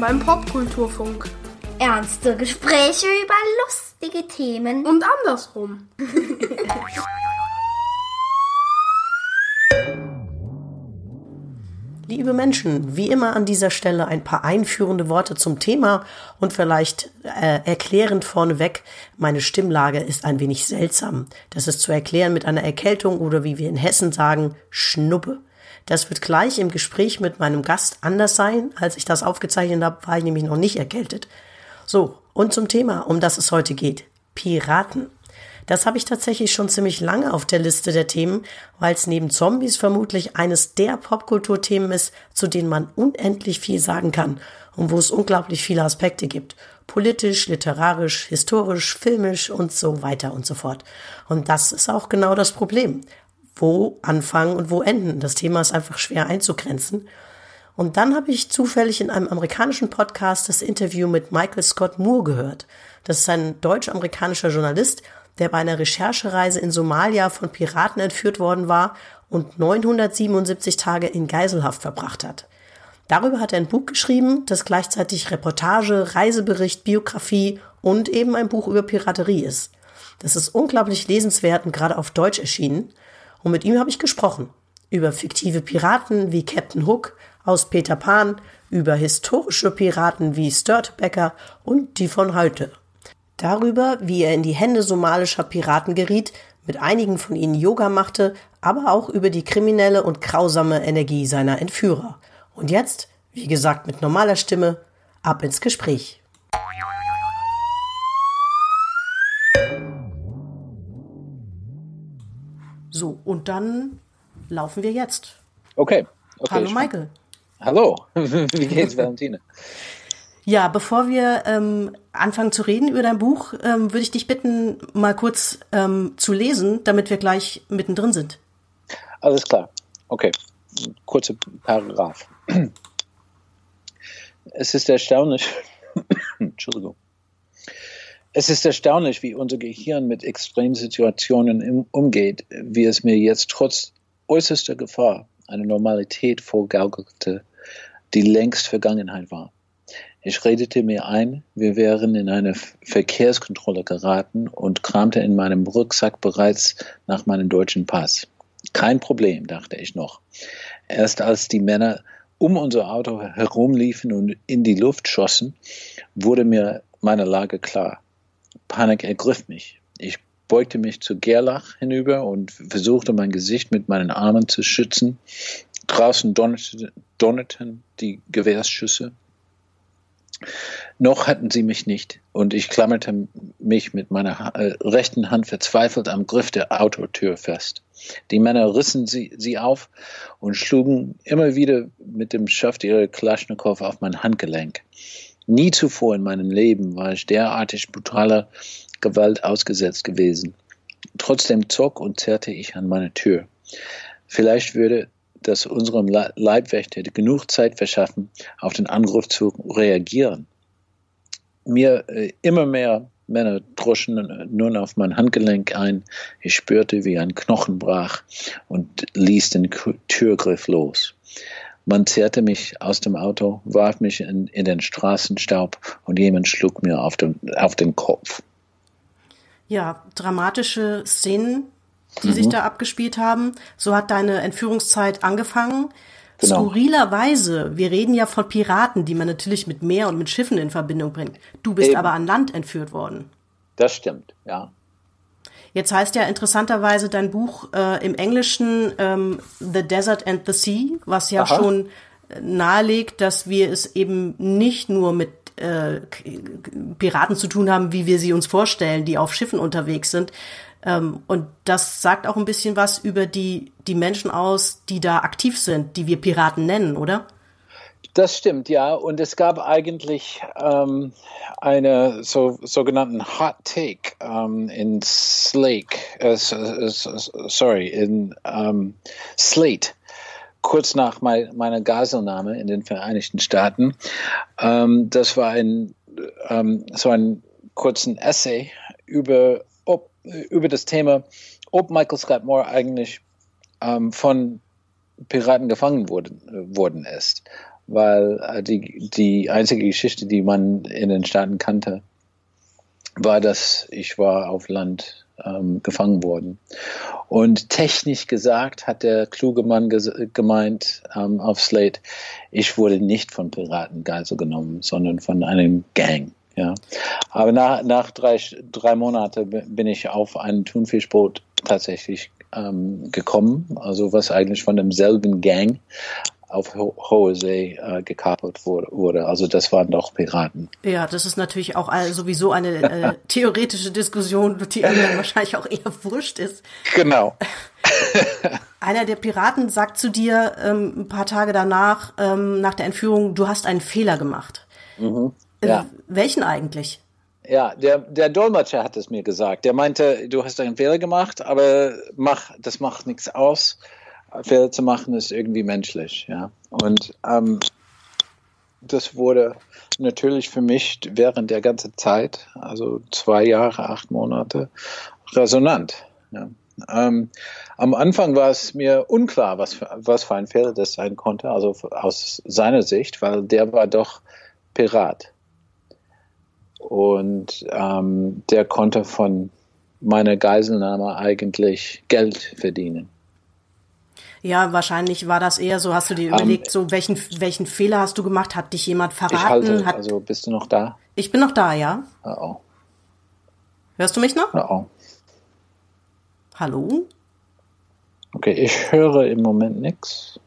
Willkommen beim Popkulturfunk. Ernste Gespräche über lustige Themen. Und andersrum. Liebe Menschen, wie immer an dieser Stelle ein paar einführende Worte zum Thema und vielleicht äh, erklärend vorneweg, meine Stimmlage ist ein wenig seltsam. Das ist zu erklären mit einer Erkältung oder wie wir in Hessen sagen, Schnuppe. Das wird gleich im Gespräch mit meinem Gast anders sein. Als ich das aufgezeichnet habe, war ich nämlich noch nicht erkältet. So, und zum Thema, um das es heute geht. Piraten. Das habe ich tatsächlich schon ziemlich lange auf der Liste der Themen, weil es neben Zombies vermutlich eines der Popkulturthemen ist, zu denen man unendlich viel sagen kann und wo es unglaublich viele Aspekte gibt. Politisch, literarisch, historisch, filmisch und so weiter und so fort. Und das ist auch genau das Problem. Wo anfangen und wo enden? Das Thema ist einfach schwer einzugrenzen. Und dann habe ich zufällig in einem amerikanischen Podcast das Interview mit Michael Scott Moore gehört. Das ist ein deutsch-amerikanischer Journalst, der bei einer Recherchereise in Somalia von Piraten entführt worden war und 977 Tage in Geiselhaft verbracht hat. Darüber hat er ein Buch geschrieben, das gleichzeitig Reportage, Reisebericht, Biografie und eben ein Buch über Piraterie ist. Das ist unglaublich lesenswert und gerade auf Deutsch erschienen. Und mit ihm habe ich gesprochen. Über fiktive Piraten wie Captain Hook aus Peter Pan, über historische Piraten wie Störtebecker und die von heute darüber, wie er in die Hände somalischer Piraten geriet, mit einigen von ihnen Yoga machte, aber auch über die kriminelle und grausame Energie seiner Entführer. Und jetzt, wie gesagt, mit normaler Stimme, ab ins Gespräch. So, und dann laufen wir jetzt. Okay. okay Hallo Michael. Hallo, wie geht's, Valentine? Ja, bevor wir ähm, anfangen zu reden über dein Buch, ähm, würde ich dich bitten, mal kurz ähm, zu lesen, damit wir gleich mittendrin sind. Alles klar. Okay. Kurze Paragraph. Es ist erstaunlich. Entschuldigung. Es ist erstaunlich, wie unser Gehirn mit Extremsituationen umgeht, wie es mir jetzt trotz äußerster Gefahr eine Normalität vorgaukelte, die längst Vergangenheit war. Ich redete mir ein, wir wären in eine Verkehrskontrolle geraten und kramte in meinem Rucksack bereits nach meinem deutschen Pass. Kein Problem, dachte ich noch. Erst als die Männer um unser Auto herumliefen und in die Luft schossen, wurde mir meine Lage klar. Panik ergriff mich. Ich beugte mich zu Gerlach hinüber und versuchte mein Gesicht mit meinen Armen zu schützen. Draußen donnerten die Gewehrsschüsse. Noch hatten sie mich nicht und ich klammerte mich mit meiner äh, rechten Hand verzweifelt am Griff der Autotür fest. Die Männer rissen sie, sie auf und schlugen immer wieder mit dem Schaft ihrer Kalaschnikow auf mein Handgelenk. Nie zuvor in meinem Leben war ich derartig brutaler Gewalt ausgesetzt gewesen. Trotzdem zog und zerrte ich an meine Tür. Vielleicht würde das unserem Leibwächter genug Zeit verschaffen, auf den Angriff zu reagieren. Mir äh, immer mehr Männer droschen nun auf mein Handgelenk ein. Ich spürte, wie ein Knochen brach und ließ den Türgriff los. Man zerrte mich aus dem Auto, warf mich in, in den Straßenstaub und jemand schlug mir auf den, auf den Kopf. Ja, dramatische Szenen, die mhm. sich da abgespielt haben. So hat deine Entführungszeit angefangen. Genau. Skurrilerweise, wir reden ja von Piraten, die man natürlich mit Meer und mit Schiffen in Verbindung bringt. Du bist Eben. aber an Land entführt worden. Das stimmt, ja. Jetzt heißt ja interessanterweise dein Buch äh, im Englischen ähm, The Desert and the Sea, was ja Aha. schon nahelegt, dass wir es eben nicht nur mit äh, Piraten zu tun haben, wie wir sie uns vorstellen, die auf Schiffen unterwegs sind, ähm, und das sagt auch ein bisschen was über die, die Menschen aus, die da aktiv sind, die wir Piraten nennen, oder? Das stimmt, ja. Und es gab eigentlich ähm, eine so, sogenannten Hot Take ähm, in Slake, äh, sorry, in ähm, Slate, kurz nach mein, meiner Gaselnahme in den Vereinigten Staaten. Ähm, das war ein ähm, so ein kurzen Essay über über das Thema, ob Michael Scott Moore eigentlich ähm, von Piraten gefangen worden, äh, worden ist. Weil äh, die, die einzige Geschichte, die man in den Staaten kannte, war, dass ich war auf Land ähm, gefangen worden. Und technisch gesagt hat der kluge Mann gemeint ähm, auf Slate, ich wurde nicht von Piraten Geisel genommen, sondern von einem Gang. Ja. Aber nach, nach drei, drei Monaten bin ich auf ein Thunfischboot tatsächlich ähm, gekommen, also was eigentlich von demselben Gang auf ho hohe See äh, gekapert wurde. Also das waren doch Piraten. Ja, das ist natürlich auch sowieso eine äh, theoretische Diskussion, die dann wahrscheinlich auch eher wurscht ist. Genau. Einer der Piraten sagt zu dir ähm, ein paar Tage danach, ähm, nach der Entführung, du hast einen Fehler gemacht. Mhm. Äh, ja. Welchen eigentlich? Ja, der, der Dolmetscher hat es mir gesagt. Der meinte, du hast einen Fehler gemacht, aber mach, das macht nichts aus Fehler zu machen ist irgendwie menschlich, ja. Und ähm, das wurde natürlich für mich während der ganzen Zeit, also zwei Jahre, acht Monate, resonant. Ja. Ähm, am Anfang war es mir unklar, was für, was für ein Fehler das sein konnte, also aus seiner Sicht, weil der war doch Pirat. Und ähm, der konnte von meiner Geiselnahme eigentlich Geld verdienen. Ja, wahrscheinlich war das eher so, hast du dir um, ähm, überlegt, so welchen, welchen Fehler hast du gemacht? Hat dich jemand verraten? Ich halte, Hat, also bist du noch da? Ich bin noch da, ja. Oh, oh. Hörst du mich noch? Oh, oh. Hallo? Okay, ich höre im Moment nichts.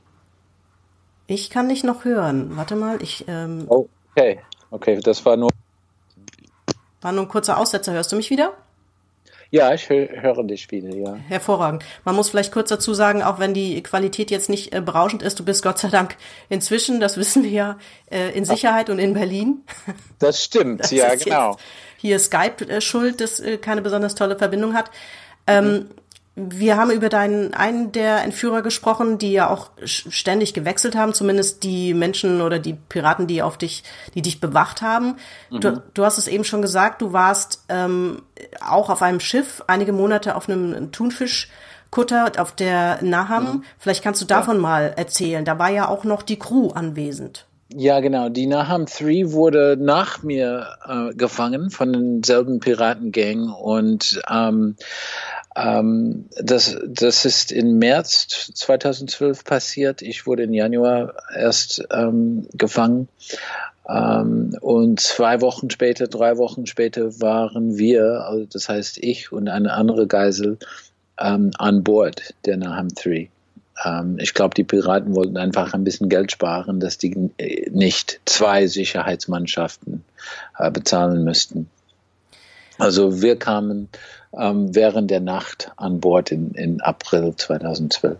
Ich kann dich noch hören. Warte mal, ich. Ähm, oh, okay, okay, das war nur. War nur ein kurzer Aussetzer. Hörst du mich wieder? Ja, ich höre dich wieder, ja. Hervorragend. Man muss vielleicht kurz dazu sagen, auch wenn die Qualität jetzt nicht äh, berauschend ist, du bist Gott sei Dank inzwischen, das wissen wir ja, äh, in Sicherheit Ach. und in Berlin. Das stimmt, das ja, genau. Hier Skype äh, schuld, das äh, keine besonders tolle Verbindung hat. Ähm, mhm. Wir haben über deinen einen der Entführer gesprochen, die ja auch ständig gewechselt haben, zumindest die Menschen oder die Piraten, die auf dich, die dich bewacht haben. Mhm. Du, du, hast es eben schon gesagt, du warst ähm, auch auf einem Schiff einige Monate auf einem Thunfischkutter auf der Naham. Mhm. Vielleicht kannst du davon ja. mal erzählen. Da war ja auch noch die Crew anwesend. Ja, genau. Die Naham 3 wurde nach mir äh, gefangen von denselben Piratengang und ähm, ähm, das, das ist im März 2012 passiert. Ich wurde im Januar erst ähm, gefangen. Ähm, und zwei Wochen später, drei Wochen später waren wir, also das heißt ich und eine andere Geisel, ähm, an Bord der Naham 3. Ähm, ich glaube, die Piraten wollten einfach ein bisschen Geld sparen, dass die äh, nicht zwei Sicherheitsmannschaften äh, bezahlen müssten. Also wir kamen ähm, während der Nacht an Bord in, in April 2012.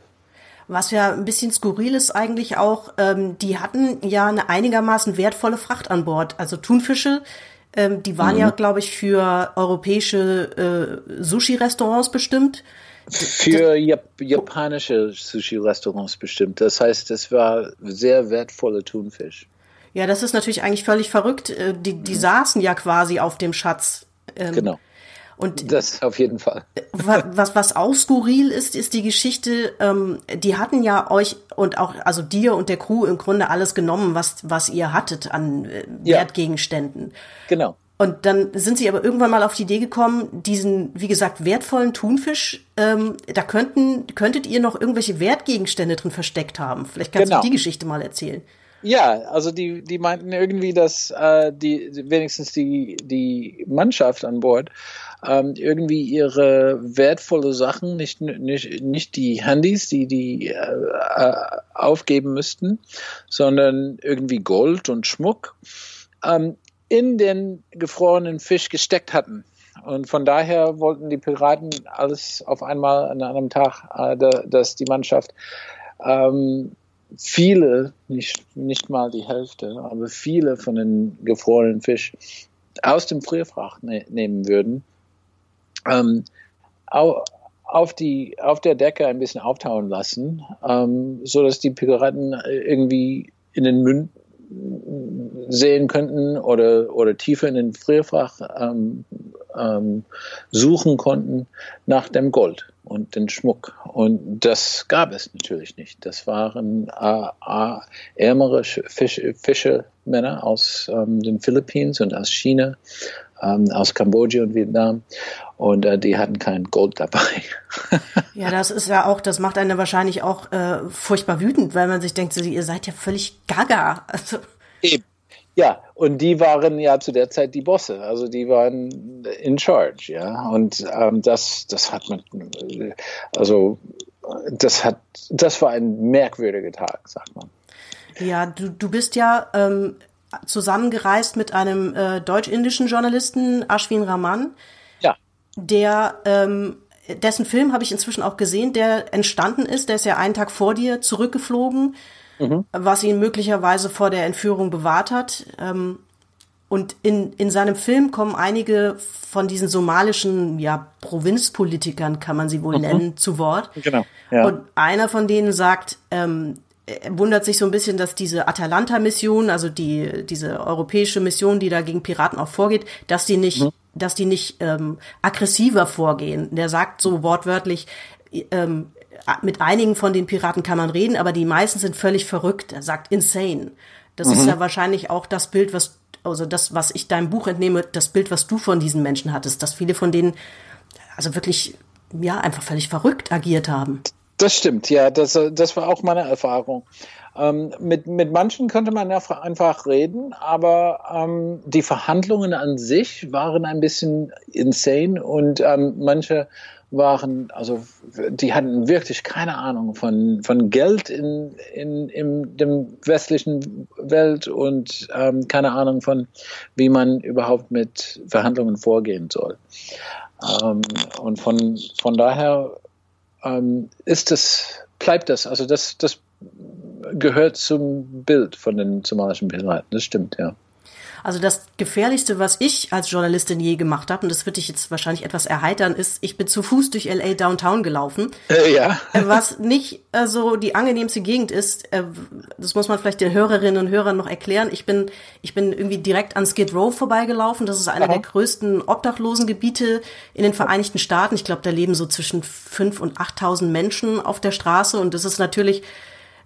Was ja ein bisschen skurril ist eigentlich auch, ähm, die hatten ja eine einigermaßen wertvolle Fracht an Bord. Also Thunfische, ähm, die waren mhm. ja, glaube ich, für europäische äh, Sushi-Restaurants bestimmt. Für Jap japanische Sushi-Restaurants bestimmt. Das heißt, es war sehr wertvoller Thunfisch. Ja, das ist natürlich eigentlich völlig verrückt. Äh, die, die mhm. saßen ja quasi auf dem Schatz. Ähm, genau. Und das auf jeden Fall. Was, was auch skurril ist, ist die Geschichte, ähm, die hatten ja euch und auch, also dir und der Crew im Grunde alles genommen, was, was ihr hattet an äh, Wertgegenständen. Ja, genau. Und dann sind sie aber irgendwann mal auf die Idee gekommen, diesen, wie gesagt, wertvollen Thunfisch, ähm, da könnten, könntet ihr noch irgendwelche Wertgegenstände drin versteckt haben. Vielleicht kannst genau. du die Geschichte mal erzählen. Ja, also die, die meinten irgendwie, dass äh, die wenigstens die, die Mannschaft an Bord ähm, irgendwie ihre wertvolle Sachen, nicht, nicht, nicht die Handys, die die äh, äh, aufgeben müssten, sondern irgendwie Gold und Schmuck ähm, in den gefrorenen Fisch gesteckt hatten. Und von daher wollten die Piraten alles auf einmal an einem Tag, äh, dass die Mannschaft ähm, viele, nicht, nicht mal die Hälfte, aber viele von den gefrorenen Fisch aus dem Frierfracht ne nehmen würden, ähm, au auf, die, auf der Decke ein bisschen auftauen lassen, ähm, so dass die Piraten irgendwie in den Münd sehen könnten oder, oder tiefer in den Frierfach ähm, ähm, suchen konnten nach dem Gold. Und den Schmuck. Und das gab es natürlich nicht. Das waren äh, äh, ärmere Fisch, Fischermänner aus ähm, den Philippinen und aus China, ähm, aus Kambodscha und Vietnam. Und äh, die hatten kein Gold dabei. ja, das ist ja auch, das macht einen wahrscheinlich auch äh, furchtbar wütend, weil man sich denkt, so, ihr seid ja völlig gaga. Also. Eben. Ja, und die waren ja zu der Zeit die Bosse, also die waren in charge, ja. Und ähm, das, das hat man, also das hat, das war ein merkwürdiger Tag, sagt man. Ja, du, du bist ja ähm, zusammengereist mit einem äh, deutsch-indischen Journalisten, Ashwin Raman. Ja. Der ähm, dessen Film habe ich inzwischen auch gesehen, der entstanden ist. Der ist ja einen Tag vor dir zurückgeflogen mhm. was ihn möglicherweise vor der Entführung bewahrt hat. Ähm, und in, in seinem Film kommen einige von diesen somalischen ja, Provinzpolitikern, kann man sie wohl mhm. nennen, zu Wort. Genau. Ja. Und einer von denen sagt, ähm, er wundert sich so ein bisschen, dass diese Atalanta-Mission, also die diese europäische Mission, die da gegen Piraten auch vorgeht, dass die nicht, mhm. dass die nicht ähm, aggressiver vorgehen. Der sagt so wortwörtlich, ähm, mit einigen von den Piraten kann man reden, aber die meisten sind völlig verrückt. Er sagt insane. Das mhm. ist ja wahrscheinlich auch das Bild, was, also das, was ich deinem Buch entnehme, das Bild, was du von diesen Menschen hattest, dass viele von denen also wirklich, ja, einfach völlig verrückt agiert haben. Das stimmt, ja, das, das war auch meine Erfahrung. Ähm, mit, mit manchen könnte man ja einfach reden, aber ähm, die Verhandlungen an sich waren ein bisschen insane und ähm, manche waren, also die hatten wirklich keine Ahnung von, von Geld in, in, in dem westlichen Welt und ähm, keine Ahnung von, wie man überhaupt mit Verhandlungen vorgehen soll. Ähm, und von, von daher ähm, ist es, bleibt das, also das, das gehört zum Bild von den somalischen Piraten, das stimmt, ja. Also das Gefährlichste, was ich als Journalistin je gemacht habe, und das wird dich jetzt wahrscheinlich etwas erheitern, ist, ich bin zu Fuß durch LA Downtown gelaufen. Äh, ja. Äh, was nicht äh, so die angenehmste Gegend ist, äh, das muss man vielleicht den Hörerinnen und Hörern noch erklären. Ich bin, ich bin irgendwie direkt an Skid Row vorbeigelaufen. Das ist einer Aha. der größten Obdachlosengebiete in den Vereinigten Staaten. Ich glaube, da leben so zwischen fünf und achttausend Menschen auf der Straße und das ist natürlich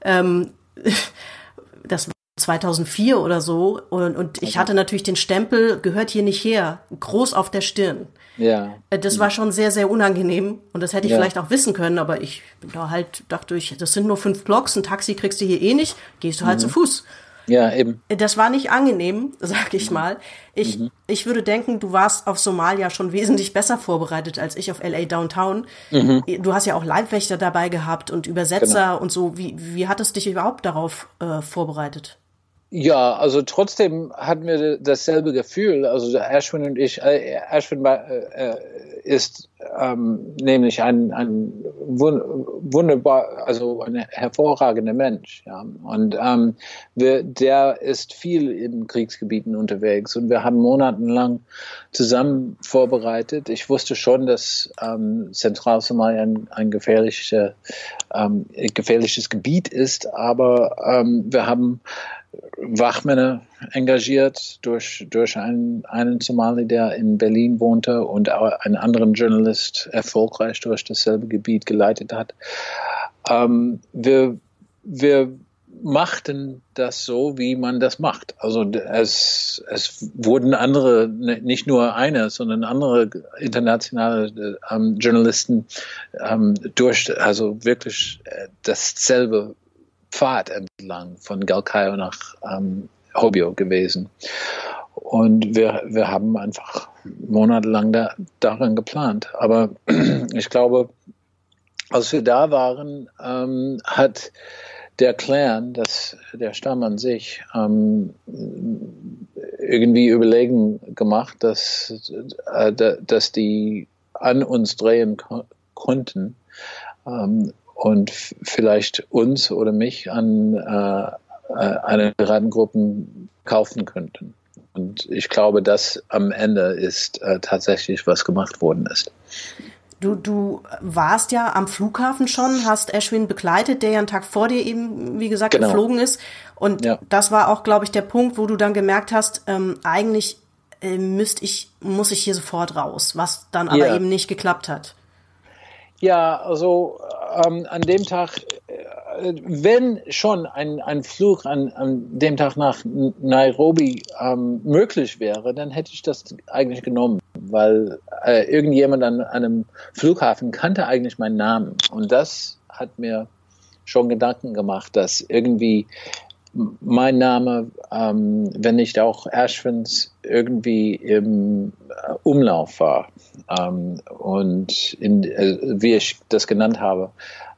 ähm, das 2004 oder so und, und ich hatte natürlich den Stempel, gehört hier nicht her, groß auf der Stirn. Ja. Äh, das war schon sehr, sehr unangenehm und das hätte ich ja. vielleicht auch wissen können, aber ich da halt dachte ich, das sind nur fünf Blocks, ein Taxi kriegst du hier eh nicht, gehst du halt mhm. zu Fuß. Ja, eben. Äh, das war nicht angenehm, sag ich mal. Ich, mhm. ich würde denken, du warst auf Somalia schon wesentlich besser vorbereitet als ich auf LA Downtown. Mhm. Du hast ja auch Leibwächter dabei gehabt und Übersetzer genau. und so. Wie, wie hat es dich überhaupt darauf äh, vorbereitet? Ja, also trotzdem hatten wir dasselbe Gefühl. Also Ashwin und ich, äh, Ashwin äh, ist ähm, nämlich ein, ein wunderbar, also ein hervorragender Mensch. Ja. Und ähm, wir, der ist viel in Kriegsgebieten unterwegs und wir haben monatelang zusammen vorbereitet. Ich wusste schon, dass ähm, Zentralsomalia ein, ein gefährlicher, ähm, gefährliches Gebiet ist, aber ähm, wir haben Wachmänner engagiert durch, durch einen, einen Somali, der in Berlin wohnte und einen anderen Journalist erfolgreich durch dasselbe Gebiet geleitet hat. Ähm, wir, wir machten das so, wie man das macht. Also es, es wurden andere, nicht nur eine, sondern andere internationale ähm, Journalisten ähm, durch, also wirklich äh, dasselbe Pfad entlang von Galkayo nach ähm, Hobio gewesen. Und wir, wir haben einfach monatelang da, daran geplant. Aber ich glaube, als wir da waren, ähm, hat der Clan, das, der Stamm an sich, ähm, irgendwie Überlegen gemacht, dass, äh, dass die an uns drehen ko konnten. Ähm, und vielleicht uns oder mich an äh, äh eine Piratengruppen kaufen könnten. Und ich glaube, das am Ende ist äh, tatsächlich, was gemacht worden ist. Du, du warst ja am Flughafen schon, hast Ashwin begleitet, der ja einen Tag vor dir eben, wie gesagt, genau. geflogen ist. Und ja. das war auch, glaube ich, der Punkt, wo du dann gemerkt hast, ähm, eigentlich äh, müsste ich, muss ich hier sofort raus, was dann aber ja. eben nicht geklappt hat. Ja, also ähm, an dem Tag, äh, wenn schon ein, ein Flug an, an dem Tag nach Nairobi ähm, möglich wäre, dann hätte ich das eigentlich genommen, weil äh, irgendjemand an einem Flughafen kannte eigentlich meinen Namen. Und das hat mir schon Gedanken gemacht, dass irgendwie mein Name, ähm, wenn nicht auch Ashwins, irgendwie im äh, Umlauf war. Ähm, und in, äh, wie ich das genannt habe,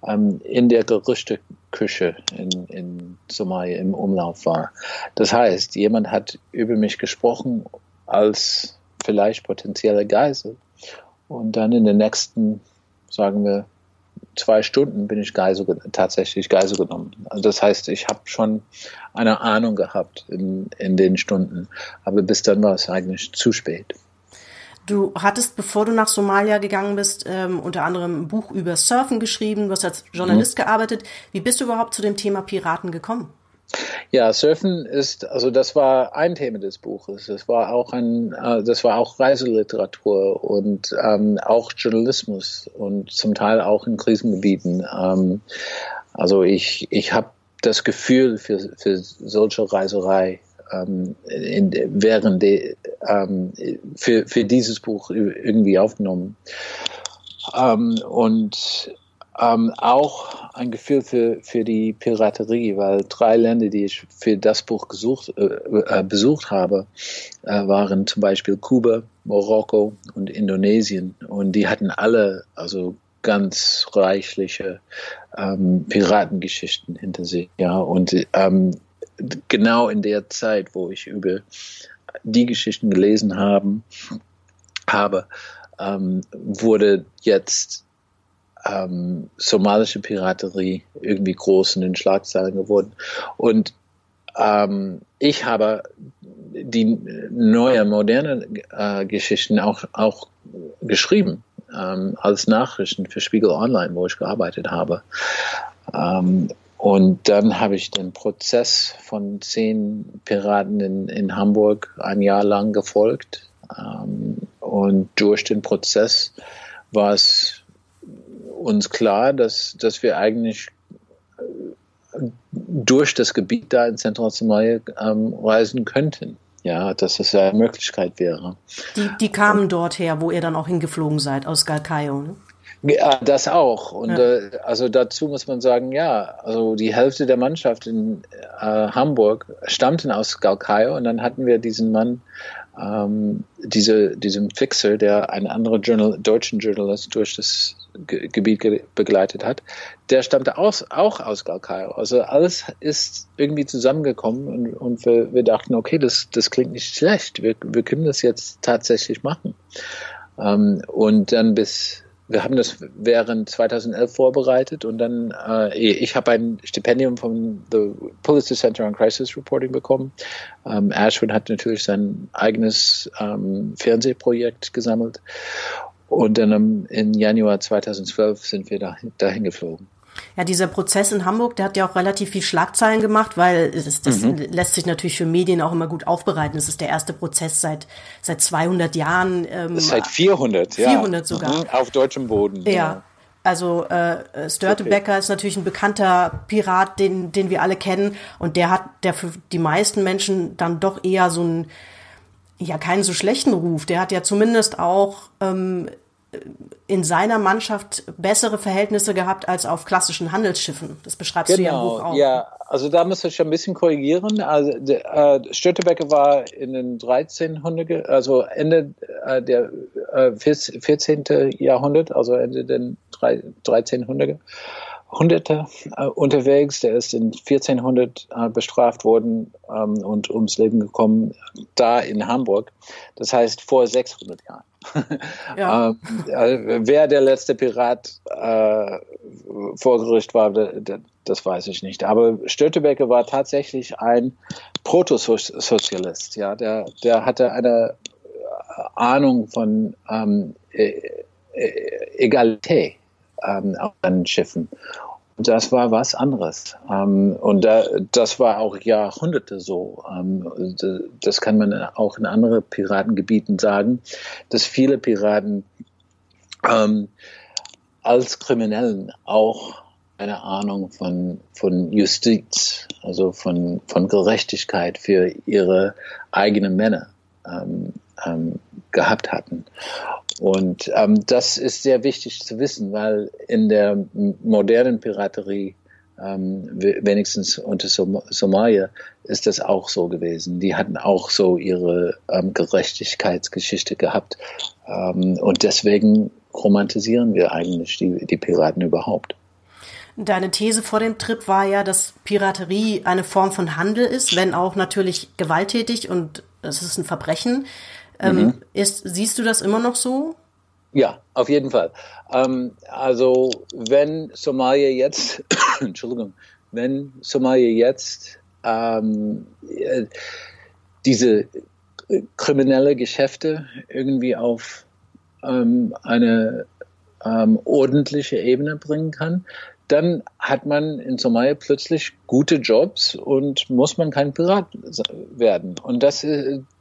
ähm, in der Gerüchteküche in, in Somalia im Umlauf war. Das heißt, jemand hat über mich gesprochen als vielleicht potenzielle Geisel. Und dann in den nächsten, sagen wir, zwei Stunden bin ich Geisel, tatsächlich Geisel genommen. Also das heißt, ich habe schon eine Ahnung gehabt in, in den Stunden, aber bis dann war es eigentlich zu spät. Du hattest, bevor du nach Somalia gegangen bist, ähm, unter anderem ein Buch über Surfen geschrieben, du hast als Journalist mhm. gearbeitet. Wie bist du überhaupt zu dem Thema Piraten gekommen? Ja, Surfen ist, also das war ein Thema des Buches. Das war auch ein, äh, das war auch Reiseliteratur und ähm, auch Journalismus und zum Teil auch in Krisengebieten. Ähm, also ich, ich habe das Gefühl für, für solche Reiserei ähm, in, während de, ähm, für, für dieses Buch irgendwie aufgenommen. Ähm, und ähm, auch ein Gefühl für, für die Piraterie, weil drei Länder, die ich für das Buch gesucht, äh, äh, besucht habe, äh, waren zum Beispiel Kuba, Marokko und Indonesien. Und die hatten alle also ganz reichliche ähm, Piratengeschichten hinter sich. Ja, und ähm, genau in der Zeit, wo ich über die Geschichten gelesen haben, habe, ähm, wurde jetzt ähm, somalische Piraterie irgendwie groß in den Schlagzeilen geworden. Und ähm, ich habe die neue, moderne äh, Geschichten auch, auch geschrieben ähm, als Nachrichten für Spiegel Online, wo ich gearbeitet habe. Ähm, und dann habe ich den Prozess von zehn Piraten in, in Hamburg ein Jahr lang gefolgt. Ähm, und durch den Prozess war es uns klar, dass, dass wir eigentlich äh, durch das Gebiet da in Zentralsomalia ähm, reisen könnten. Ja, dass es eine Möglichkeit wäre. Die, die kamen Und, dort her, wo ihr dann auch hingeflogen seid, aus Galkayo, ne? Ja, das auch. Und ja. äh, also dazu muss man sagen, ja, also die Hälfte der Mannschaft in äh, Hamburg stammten aus Galkayo und dann hatten wir diesen Mann ähm, diese, diesem Fixer, der einen anderen Journal, deutschen Journalist durch das Ge Gebiet ge begleitet hat, der stammte aus, auch aus Galkayo. Also alles ist irgendwie zusammengekommen und, und wir, wir, dachten, okay, das, das klingt nicht schlecht, wir, wir können das jetzt tatsächlich machen. Ähm, und dann bis wir haben das während 2011 vorbereitet und dann, äh, ich habe ein Stipendium vom The Pulitzer Center on Crisis Reporting bekommen. Ähm, Ashwin hat natürlich sein eigenes ähm, Fernsehprojekt gesammelt und dann um, im Januar 2012 sind wir da, dahin geflogen. Ja, dieser Prozess in Hamburg, der hat ja auch relativ viel Schlagzeilen gemacht, weil es, das mhm. lässt sich natürlich für Medien auch immer gut aufbereiten. Es ist der erste Prozess seit seit 200 Jahren. Ähm, seit 400, 400 ja. 400 sogar. Mhm. Auf deutschem Boden. Ja. ja. Also äh, Störtebecker okay. ist natürlich ein bekannter Pirat, den den wir alle kennen und der hat der für die meisten Menschen dann doch eher so ein ja keinen so schlechten Ruf. Der hat ja zumindest auch ähm, in seiner Mannschaft bessere Verhältnisse gehabt als auf klassischen Handelsschiffen. Das beschreibst genau, du ja im Buch auch. Ja, also da muss ich ein bisschen korrigieren. Also äh, Störtebecker war in den 1300, also Ende äh, der äh, 14. Jahrhundert, also Ende den 1300er. Hunderte äh, unterwegs. Der ist in 1400 äh, bestraft worden ähm, und ums Leben gekommen, da in Hamburg. Das heißt vor 600 Jahren. Ja. ähm, äh, wer der letzte Pirat äh, vor Gericht war, das weiß ich nicht. Aber Stötebecker war tatsächlich ein Protosozialist. Ja, der, der hatte eine Ahnung von ähm, e-, e-, Egalität ähm, den Schiffen. Das war was anderes. Ähm, und da, das war auch Jahrhunderte so. Ähm, das kann man auch in anderen Piratengebieten sagen, dass viele Piraten ähm, als Kriminellen auch eine Ahnung von, von Justiz, also von, von Gerechtigkeit für ihre eigenen Männer gehabt hatten. Und ähm, das ist sehr wichtig zu wissen, weil in der modernen Piraterie, ähm, wenigstens unter Som Somalia, ist das auch so gewesen. Die hatten auch so ihre ähm, Gerechtigkeitsgeschichte gehabt. Ähm, und deswegen romantisieren wir eigentlich die, die Piraten überhaupt. Deine These vor dem Trip war ja, dass Piraterie eine Form von Handel ist, wenn auch natürlich gewalttätig und es ist ein Verbrechen. Ähm, mhm. ist, siehst du das immer noch so? Ja, auf jeden Fall. Ähm, also wenn Somalia jetzt, Entschuldigung, wenn Somalia jetzt ähm, äh, diese kriminelle Geschäfte irgendwie auf ähm, eine ähm, ordentliche Ebene bringen kann, dann hat man in Somalia plötzlich gute Jobs und muss man kein Pirat werden. Und das,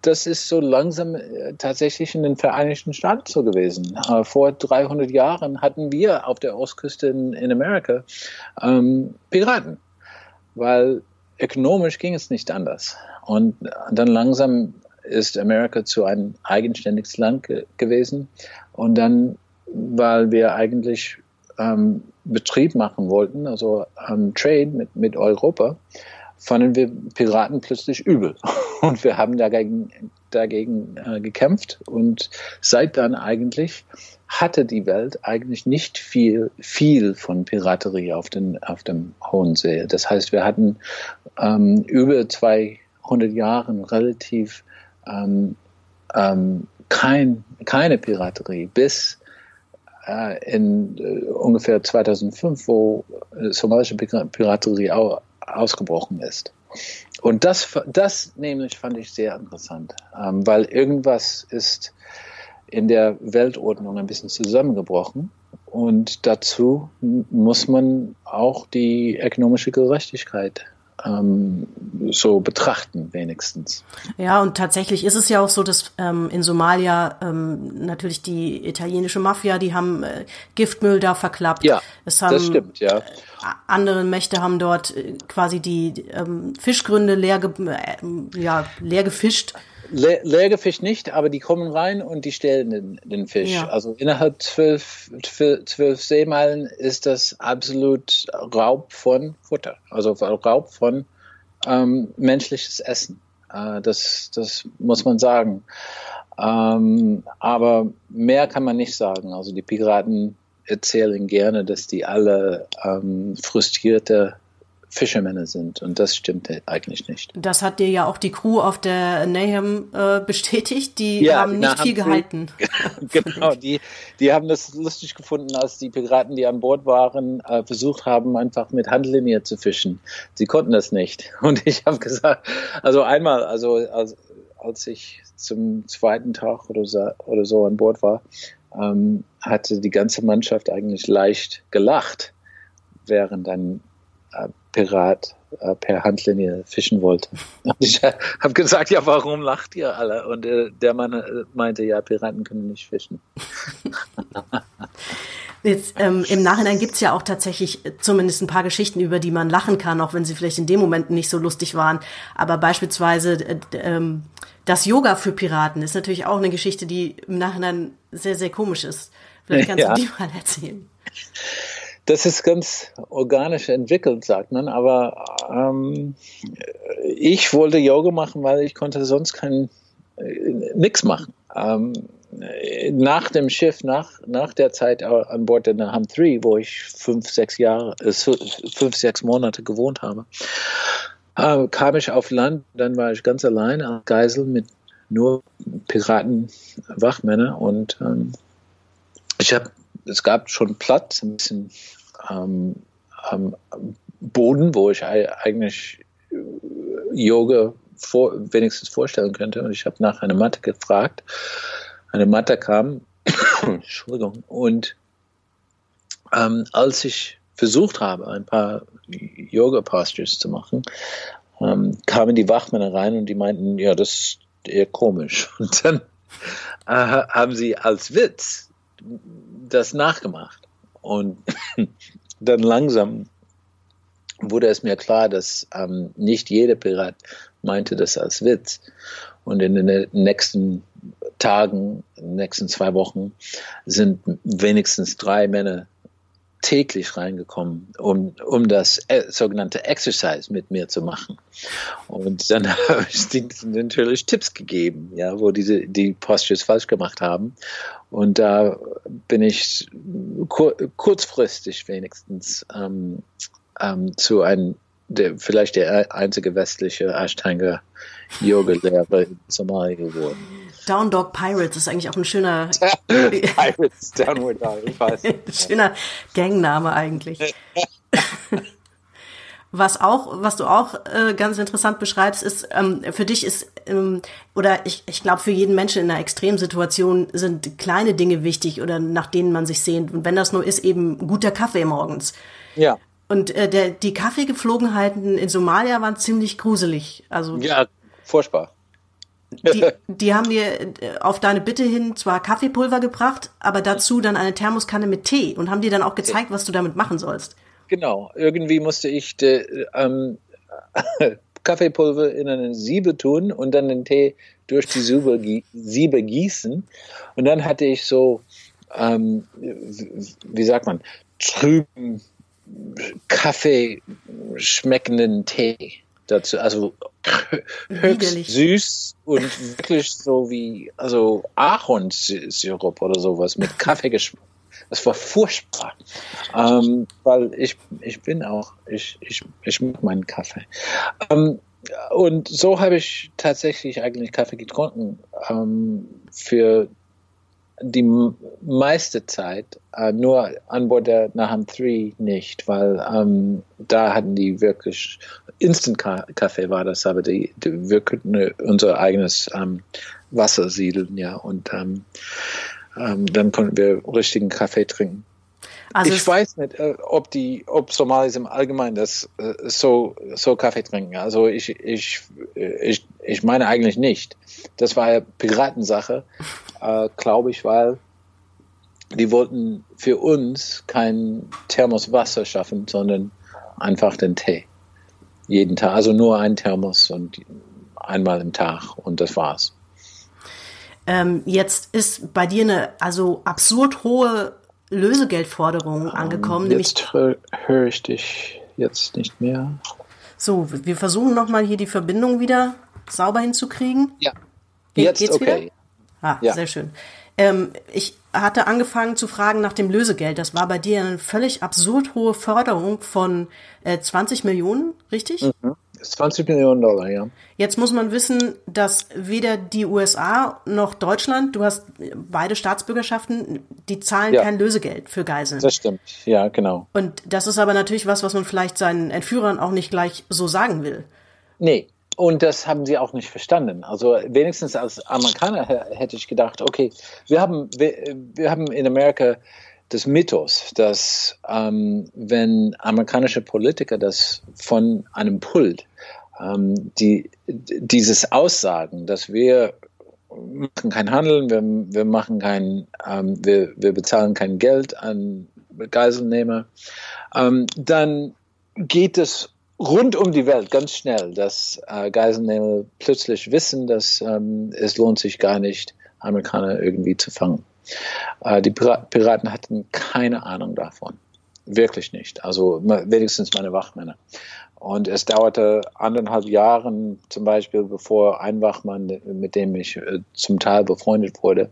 das ist so langsam äh, tatsächlich in den Vereinigten Staaten so gewesen. Äh, vor 300 Jahren hatten wir auf der Ostküste in, in Amerika ähm, Piraten, weil ökonomisch ging es nicht anders. Und dann langsam ist Amerika zu einem eigenständiges Land ge gewesen. Und dann, weil wir eigentlich ähm, Betrieb machen wollten, also ähm, Trade mit, mit Europa, fanden wir Piraten plötzlich übel. Und wir haben dagegen, dagegen äh, gekämpft. Und seit dann eigentlich hatte die Welt eigentlich nicht viel, viel von Piraterie auf, den, auf dem Hohen See. Das heißt, wir hatten ähm, über 200 Jahre relativ ähm, ähm, kein, keine Piraterie, bis in äh, ungefähr 2005, wo äh, somalische Piraterie ausgebrochen ist. Und das, das nämlich fand ich sehr interessant, ähm, weil irgendwas ist in der Weltordnung ein bisschen zusammengebrochen und dazu muss man auch die ökonomische Gerechtigkeit ähm, so betrachten, wenigstens. Ja, und tatsächlich ist es ja auch so, dass ähm, in Somalia ähm, natürlich die italienische Mafia, die haben äh, Giftmüll da verklappt. Ja, haben, das stimmt, ja. Äh, andere Mächte haben dort äh, quasi die ähm, Fischgründe leer, ge äh, ja, leer gefischt Le Leergefisch nicht, aber die kommen rein und die stellen den, den Fisch. Ja. Also innerhalb zwölf, zwölf Seemeilen ist das absolut Raub von Futter, also Raub von ähm, menschliches Essen. Äh, das, das muss man sagen. Ähm, aber mehr kann man nicht sagen. Also die Piraten erzählen gerne, dass die alle ähm, frustrierte Fischermänner sind. Und das stimmt eigentlich nicht. Das hat dir ja auch die Crew auf der Nahum äh, bestätigt. Die ja, haben nicht viel gehalten. genau, die, die haben das lustig gefunden, als die Piraten, die an Bord waren, äh, versucht haben, einfach mit Handlinie zu fischen. Sie konnten das nicht. Und ich habe gesagt, also einmal, also als, als ich zum zweiten Tag oder so, oder so an Bord war, ähm, hatte die ganze Mannschaft eigentlich leicht gelacht, während dann äh, Pirat äh, per Handlinie fischen wollte. Und ich äh, habe gesagt, ja, warum lacht ihr alle? Und äh, der Mann äh, meinte, ja, Piraten können nicht fischen. Jetzt, ähm, Im Nachhinein gibt's ja auch tatsächlich zumindest ein paar Geschichten, über die man lachen kann, auch wenn sie vielleicht in dem Moment nicht so lustig waren. Aber beispielsweise äh, ähm, das Yoga für Piraten ist natürlich auch eine Geschichte, die im Nachhinein sehr, sehr komisch ist. Vielleicht kannst ja. du die mal erzählen. Das ist ganz organisch entwickelt, sagt man, aber ähm, ich wollte Yoga machen, weil ich konnte sonst kein äh, machen. Ähm, nach dem Schiff, nach, nach der Zeit an Bord der Naham 3, wo ich fünf, sechs Jahre, äh, fünf, sechs Monate gewohnt habe, äh, kam ich auf Land, dann war ich ganz allein als Geisel mit nur Piraten, Wachmänner und ähm, ich habe, es gab schon Platz, ein bisschen ähm, am Boden, wo ich eigentlich äh, Yoga vor, wenigstens vorstellen könnte. Und ich habe nach einer Matte gefragt. Eine Matte kam, Entschuldigung, und ähm, als ich versucht habe, ein paar Yoga-Postures zu machen, ähm, kamen die Wachmänner rein und die meinten, ja, das ist eher komisch. Und dann äh, haben sie als Witz das nachgemacht. Und dann langsam wurde es mir klar, dass ähm, nicht jeder Pirat meinte das als Witz. Und in den nächsten Tagen, in den nächsten zwei Wochen sind wenigstens drei Männer täglich reingekommen, um, um das äh, sogenannte Exercise mit mir zu machen. Und dann habe ich denen natürlich Tipps gegeben, ja, wo diese die Postures falsch gemacht haben. Und da bin ich kur kurzfristig wenigstens ähm, ähm, zu einem der, vielleicht der einzige westliche Ashtanger Yoga-Lehrer in Somalia geworden. Down Dog Pirates ist eigentlich auch ein schöner Pirates Downward Dog, ich weiß. schöner Gangname eigentlich. Was auch, was du auch äh, ganz interessant beschreibst, ist, ähm, für dich ist, ähm, oder ich, ich glaube, für jeden Menschen in einer Extremsituation sind kleine Dinge wichtig oder nach denen man sich sehnt. Und wenn das nur ist, eben guter Kaffee morgens. Ja. Und äh, der, die Kaffeegeflogenheiten in Somalia waren ziemlich gruselig. Also ja, furchtbar. Die, die haben dir äh, auf deine Bitte hin zwar Kaffeepulver gebracht, aber dazu dann eine Thermoskanne mit Tee und haben dir dann auch gezeigt, was du damit machen sollst. Genau, irgendwie musste ich de, ähm, Kaffeepulver in eine Siebe tun und dann den Tee durch die Siebe, Siebe gießen. Und dann hatte ich so, ähm, wie sagt man, trüben Kaffee schmeckenden Tee dazu. Also höchst süß und wirklich so wie also Ahornsirup oder sowas mit Kaffeegeschmack. Das war furchtbar, ähm, weil ich ich bin auch ich ich ich mag meinen Kaffee. Ähm, und so habe ich tatsächlich eigentlich Kaffee getrunken ähm, für die meiste Zeit, äh, nur an Bord der Naham 3 nicht, weil ähm, da hatten die wirklich Instant-Kaffee war das, aber die, die, wir könnten unser eigenes ähm, Wasser siedeln, ja, und ähm, ähm dann konnten wir richtigen Kaffee trinken. Also ich weiß nicht, äh, ob die, ob Somalis im Allgemeinen das äh, so, so Kaffee trinken. Also ich, ich, ich, ich meine eigentlich nicht. Das war ja Piratensache, äh, glaube ich, weil die wollten für uns kein Thermos Wasser schaffen, sondern einfach den Tee. Jeden Tag, also nur ein Thermos und einmal im Tag und das war's. Ähm, jetzt ist bei dir eine also absurd hohe Lösegeldforderung angekommen. Ähm, jetzt höre hör ich dich jetzt nicht mehr. So, wir versuchen nochmal hier die Verbindung wieder sauber hinzukriegen. Ja. Jetzt Geht's okay. Wieder? Ah, ja. sehr schön. Ähm, ich hatte angefangen zu fragen nach dem Lösegeld. Das war bei dir eine völlig absurd hohe Förderung von äh, 20 Millionen, richtig? Mhm. 20 Millionen Dollar, ja. Jetzt muss man wissen, dass weder die USA noch Deutschland, du hast beide Staatsbürgerschaften, die zahlen ja. kein Lösegeld für Geiseln. Das stimmt, ja, genau. Und das ist aber natürlich was, was man vielleicht seinen Entführern auch nicht gleich so sagen will. Nee, und das haben sie auch nicht verstanden. Also wenigstens als Amerikaner hätte ich gedacht, okay, wir haben, wir, wir haben in Amerika des Mythos, dass ähm, wenn amerikanische Politiker das von einem Pult, ähm, die, dieses Aussagen, dass wir machen kein Handeln, wir, wir machen kein, ähm, wir, wir bezahlen kein Geld an Geiselnehmer, ähm, dann geht es rund um die Welt ganz schnell, dass äh, Geiselnehmer plötzlich wissen, dass ähm, es lohnt sich gar nicht, Amerikaner irgendwie zu fangen. Äh, die Piraten hatten keine Ahnung davon. Wirklich nicht. Also wenigstens meine Wachmänner. Und es dauerte anderthalb Jahre zum Beispiel, bevor ein Wachmann, mit dem ich äh, zum Teil befreundet wurde,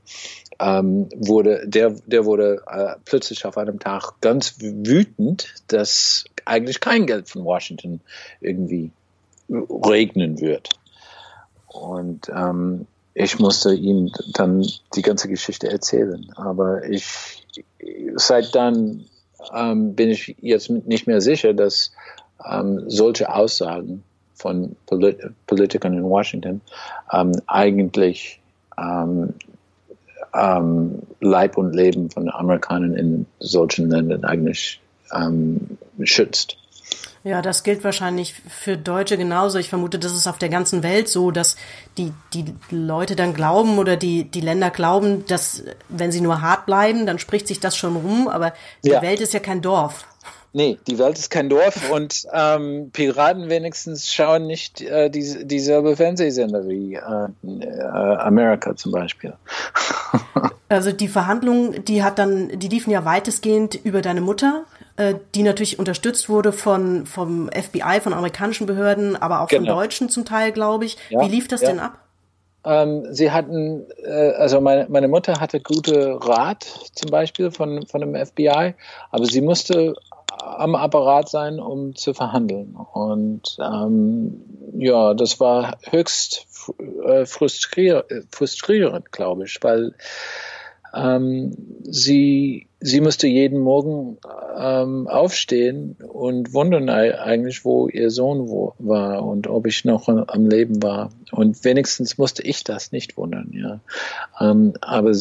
ähm, wurde der, der wurde äh, plötzlich auf einem Tag ganz wütend, dass eigentlich kein Geld von Washington irgendwie regnen wird. Und ähm, ich musste ihm dann die ganze Geschichte erzählen. Aber ich, seit dann ähm, bin ich jetzt nicht mehr sicher, dass ähm, solche Aussagen von Polit Politikern in Washington ähm, eigentlich ähm, ähm, Leib und Leben von Amerikanern in solchen Ländern eigentlich ähm, schützt. Ja, das gilt wahrscheinlich für Deutsche genauso. Ich vermute, das ist auf der ganzen Welt so, dass die, die Leute dann glauben oder die, die Länder glauben, dass wenn sie nur hart bleiben, dann spricht sich das schon rum. Aber die ja. Welt ist ja kein Dorf. Nee, die Welt ist kein Dorf und ähm, Piraten wenigstens schauen nicht äh, die, dieselbe Fernsehsender wie äh, äh, Amerika zum Beispiel. also die Verhandlungen, die hat dann, die liefen ja weitestgehend über deine Mutter, äh, die natürlich unterstützt wurde von vom FBI, von amerikanischen Behörden, aber auch genau. von Deutschen zum Teil, glaube ich. Ja, Wie lief das ja. denn ab? Ähm, sie hatten, äh, also meine, meine Mutter hatte gute Rat zum Beispiel von, von dem FBI, aber sie musste am Apparat sein, um zu verhandeln. Und ähm, ja, das war höchst äh, frustrierend, frustrierend glaube ich, weil ähm, sie, sie musste jeden Morgen ähm, aufstehen und wundern eigentlich, wo ihr Sohn wo, war und ob ich noch am Leben war. Und wenigstens musste ich das nicht wundern, ja. Ähm, aber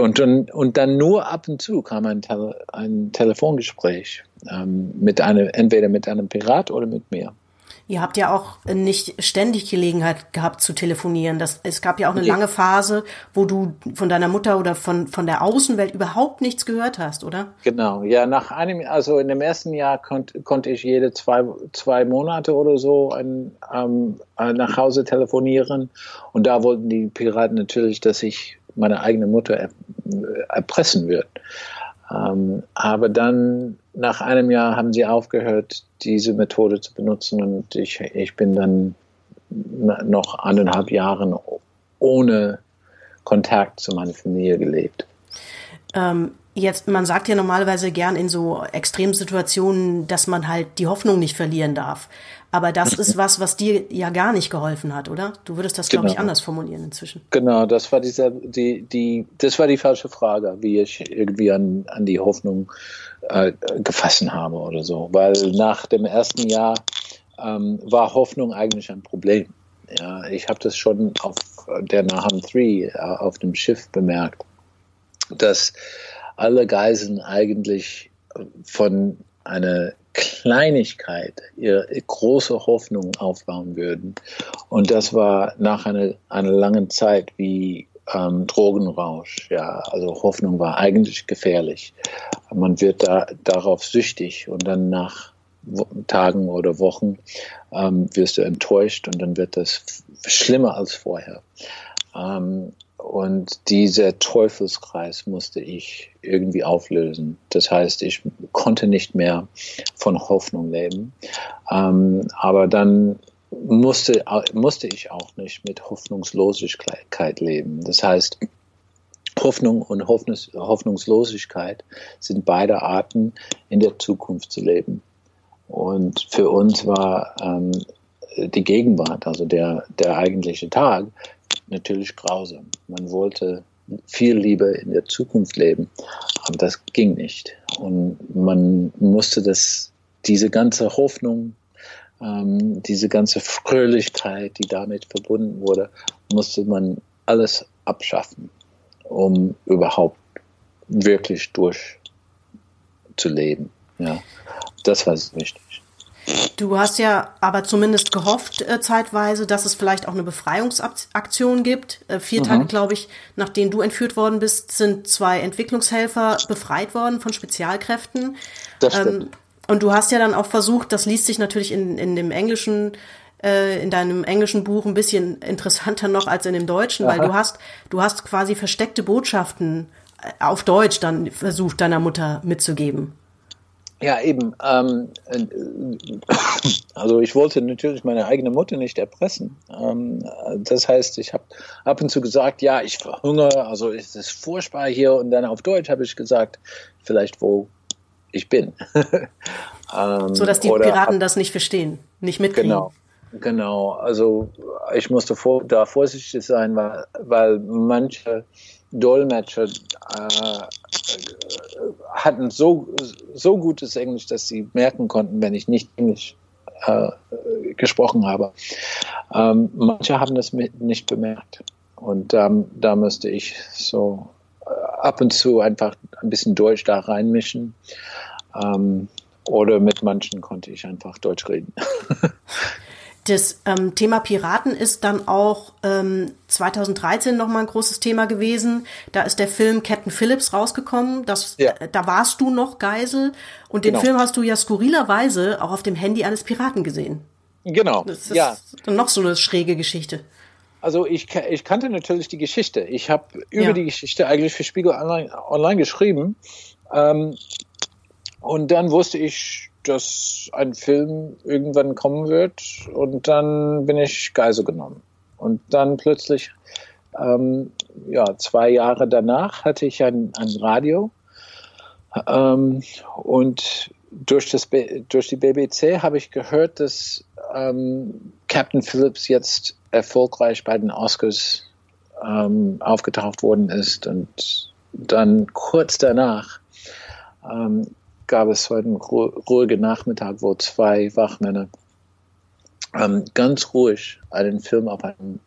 und, und, und dann nur ab und zu kam ein, Tele ein Telefongespräch ähm, mit einem, entweder mit einem Pirat oder mit mir. Ihr habt ja auch nicht ständig Gelegenheit gehabt zu telefonieren. Das, es gab ja auch eine lange Phase, wo du von deiner Mutter oder von, von der Außenwelt überhaupt nichts gehört hast, oder? Genau, ja, nach einem, also in dem ersten Jahr konnt, konnte ich jede zwei, zwei Monate oder so ein, ähm, nach Hause telefonieren. Und da wollten die Piraten natürlich, dass ich meine eigene Mutter erpressen würde. Ähm, aber dann nach einem Jahr haben sie aufgehört, diese Methode zu benutzen und ich, ich bin dann noch anderthalb Jahren ohne Kontakt zu meiner Familie gelebt. Ähm, jetzt, man sagt ja normalerweise gern in so Extremsituationen, dass man halt die Hoffnung nicht verlieren darf. Aber das ist was, was dir ja gar nicht geholfen hat, oder? Du würdest das, genau. glaube ich, anders formulieren inzwischen. Genau, das war dieser, die, die, das war die falsche Frage, wie ich irgendwie an, an die Hoffnung äh, gefasst habe oder so. Weil nach dem ersten Jahr ähm, war Hoffnung eigentlich ein Problem. Ja, ich habe das schon auf der Naham 3 äh, auf dem Schiff bemerkt, dass alle Geiseln eigentlich von einer Kleinigkeit ihre große Hoffnung aufbauen würden. Und das war nach einer, einer langen Zeit wie ähm, Drogenrausch. Ja, also Hoffnung war eigentlich gefährlich. Man wird da, darauf süchtig und dann nach Tagen oder Wochen ähm, wirst du enttäuscht und dann wird das schlimmer als vorher. Ähm, und dieser Teufelskreis musste ich irgendwie auflösen. Das heißt, ich konnte nicht mehr von Hoffnung leben. Ähm, aber dann musste, musste ich auch nicht mit Hoffnungslosigkeit leben. Das heißt, Hoffnung und Hoffnungs Hoffnungslosigkeit sind beide Arten, in der Zukunft zu leben. Und für uns war ähm, die Gegenwart, also der, der eigentliche Tag, natürlich grausam. Man wollte viel lieber in der Zukunft leben, aber das ging nicht. Und man musste das, diese ganze Hoffnung, ähm, diese ganze Fröhlichkeit, die damit verbunden wurde, musste man alles abschaffen, um überhaupt wirklich durchzuleben. Ja, das war wichtig. Du hast ja aber zumindest gehofft äh, zeitweise, dass es vielleicht auch eine Befreiungsaktion gibt. Äh, vier mhm. Tage, glaube ich, nachdem du entführt worden bist, sind zwei Entwicklungshelfer befreit worden von Spezialkräften. Das stimmt. Ähm, und du hast ja dann auch versucht, das liest sich natürlich in, in dem englischen äh, in deinem englischen Buch ein bisschen interessanter noch als in dem deutschen, Aha. weil du hast, du hast quasi versteckte Botschaften äh, auf Deutsch dann versucht, deiner Mutter mitzugeben. Ja, eben. Ähm, äh, also ich wollte natürlich meine eigene Mutter nicht erpressen. Ähm, das heißt, ich habe ab und zu gesagt, ja, ich verhungere, also es ist furchtbar hier. Und dann auf Deutsch habe ich gesagt, vielleicht wo ich bin. ähm, so dass die Piraten hab, das nicht verstehen, nicht mitkriegen. Genau. Genau, also ich musste vor, da vorsichtig sein, weil, weil manche Dolmetscher äh, hatten so, so gutes Englisch, dass sie merken konnten, wenn ich nicht Englisch äh, gesprochen habe. Ähm, manche haben das nicht bemerkt. Und ähm, da müsste ich so ab und zu einfach ein bisschen Deutsch da reinmischen. Ähm, oder mit manchen konnte ich einfach Deutsch reden. Das ähm, Thema Piraten ist dann auch ähm, 2013 nochmal ein großes Thema gewesen. Da ist der Film Captain Phillips rausgekommen. Das, ja. da, da, warst du noch Geisel. Und den genau. Film hast du ja skurrilerweise auch auf dem Handy eines Piraten gesehen. Genau. Das ist ja. noch so eine schräge Geschichte. Also ich, ich kannte natürlich die Geschichte. Ich habe über ja. die Geschichte eigentlich für Spiegel Online, online geschrieben. Ähm, und dann wusste ich, dass ein Film irgendwann kommen wird und dann bin ich Geisel genommen. Und dann plötzlich, ähm, ja, zwei Jahre danach hatte ich ein, ein Radio ähm, und durch, das, durch die BBC habe ich gehört, dass ähm, Captain Phillips jetzt erfolgreich bei den Oscars ähm, aufgetaucht worden ist und dann kurz danach ähm, gab es heute einen ruhigen Nachmittag, wo zwei Wachmänner ähm, ganz ruhig einen Film auf einem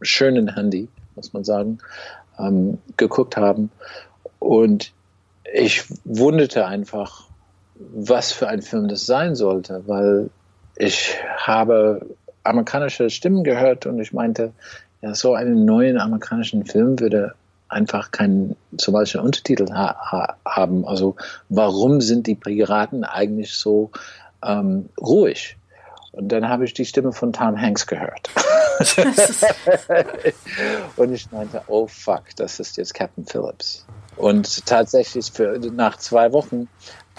schönen Handy, muss man sagen, ähm, geguckt haben. Und ich wunderte einfach, was für ein Film das sein sollte, weil ich habe amerikanische Stimmen gehört und ich meinte, ja, so einen neuen amerikanischen Film würde einfach keinen zum Beispiel Untertitel ha ha haben. Also warum sind die Piraten eigentlich so ähm, ruhig? Und dann habe ich die Stimme von Tom Hanks gehört. und ich meinte, oh fuck, das ist jetzt Captain Phillips. Und tatsächlich für, nach zwei Wochen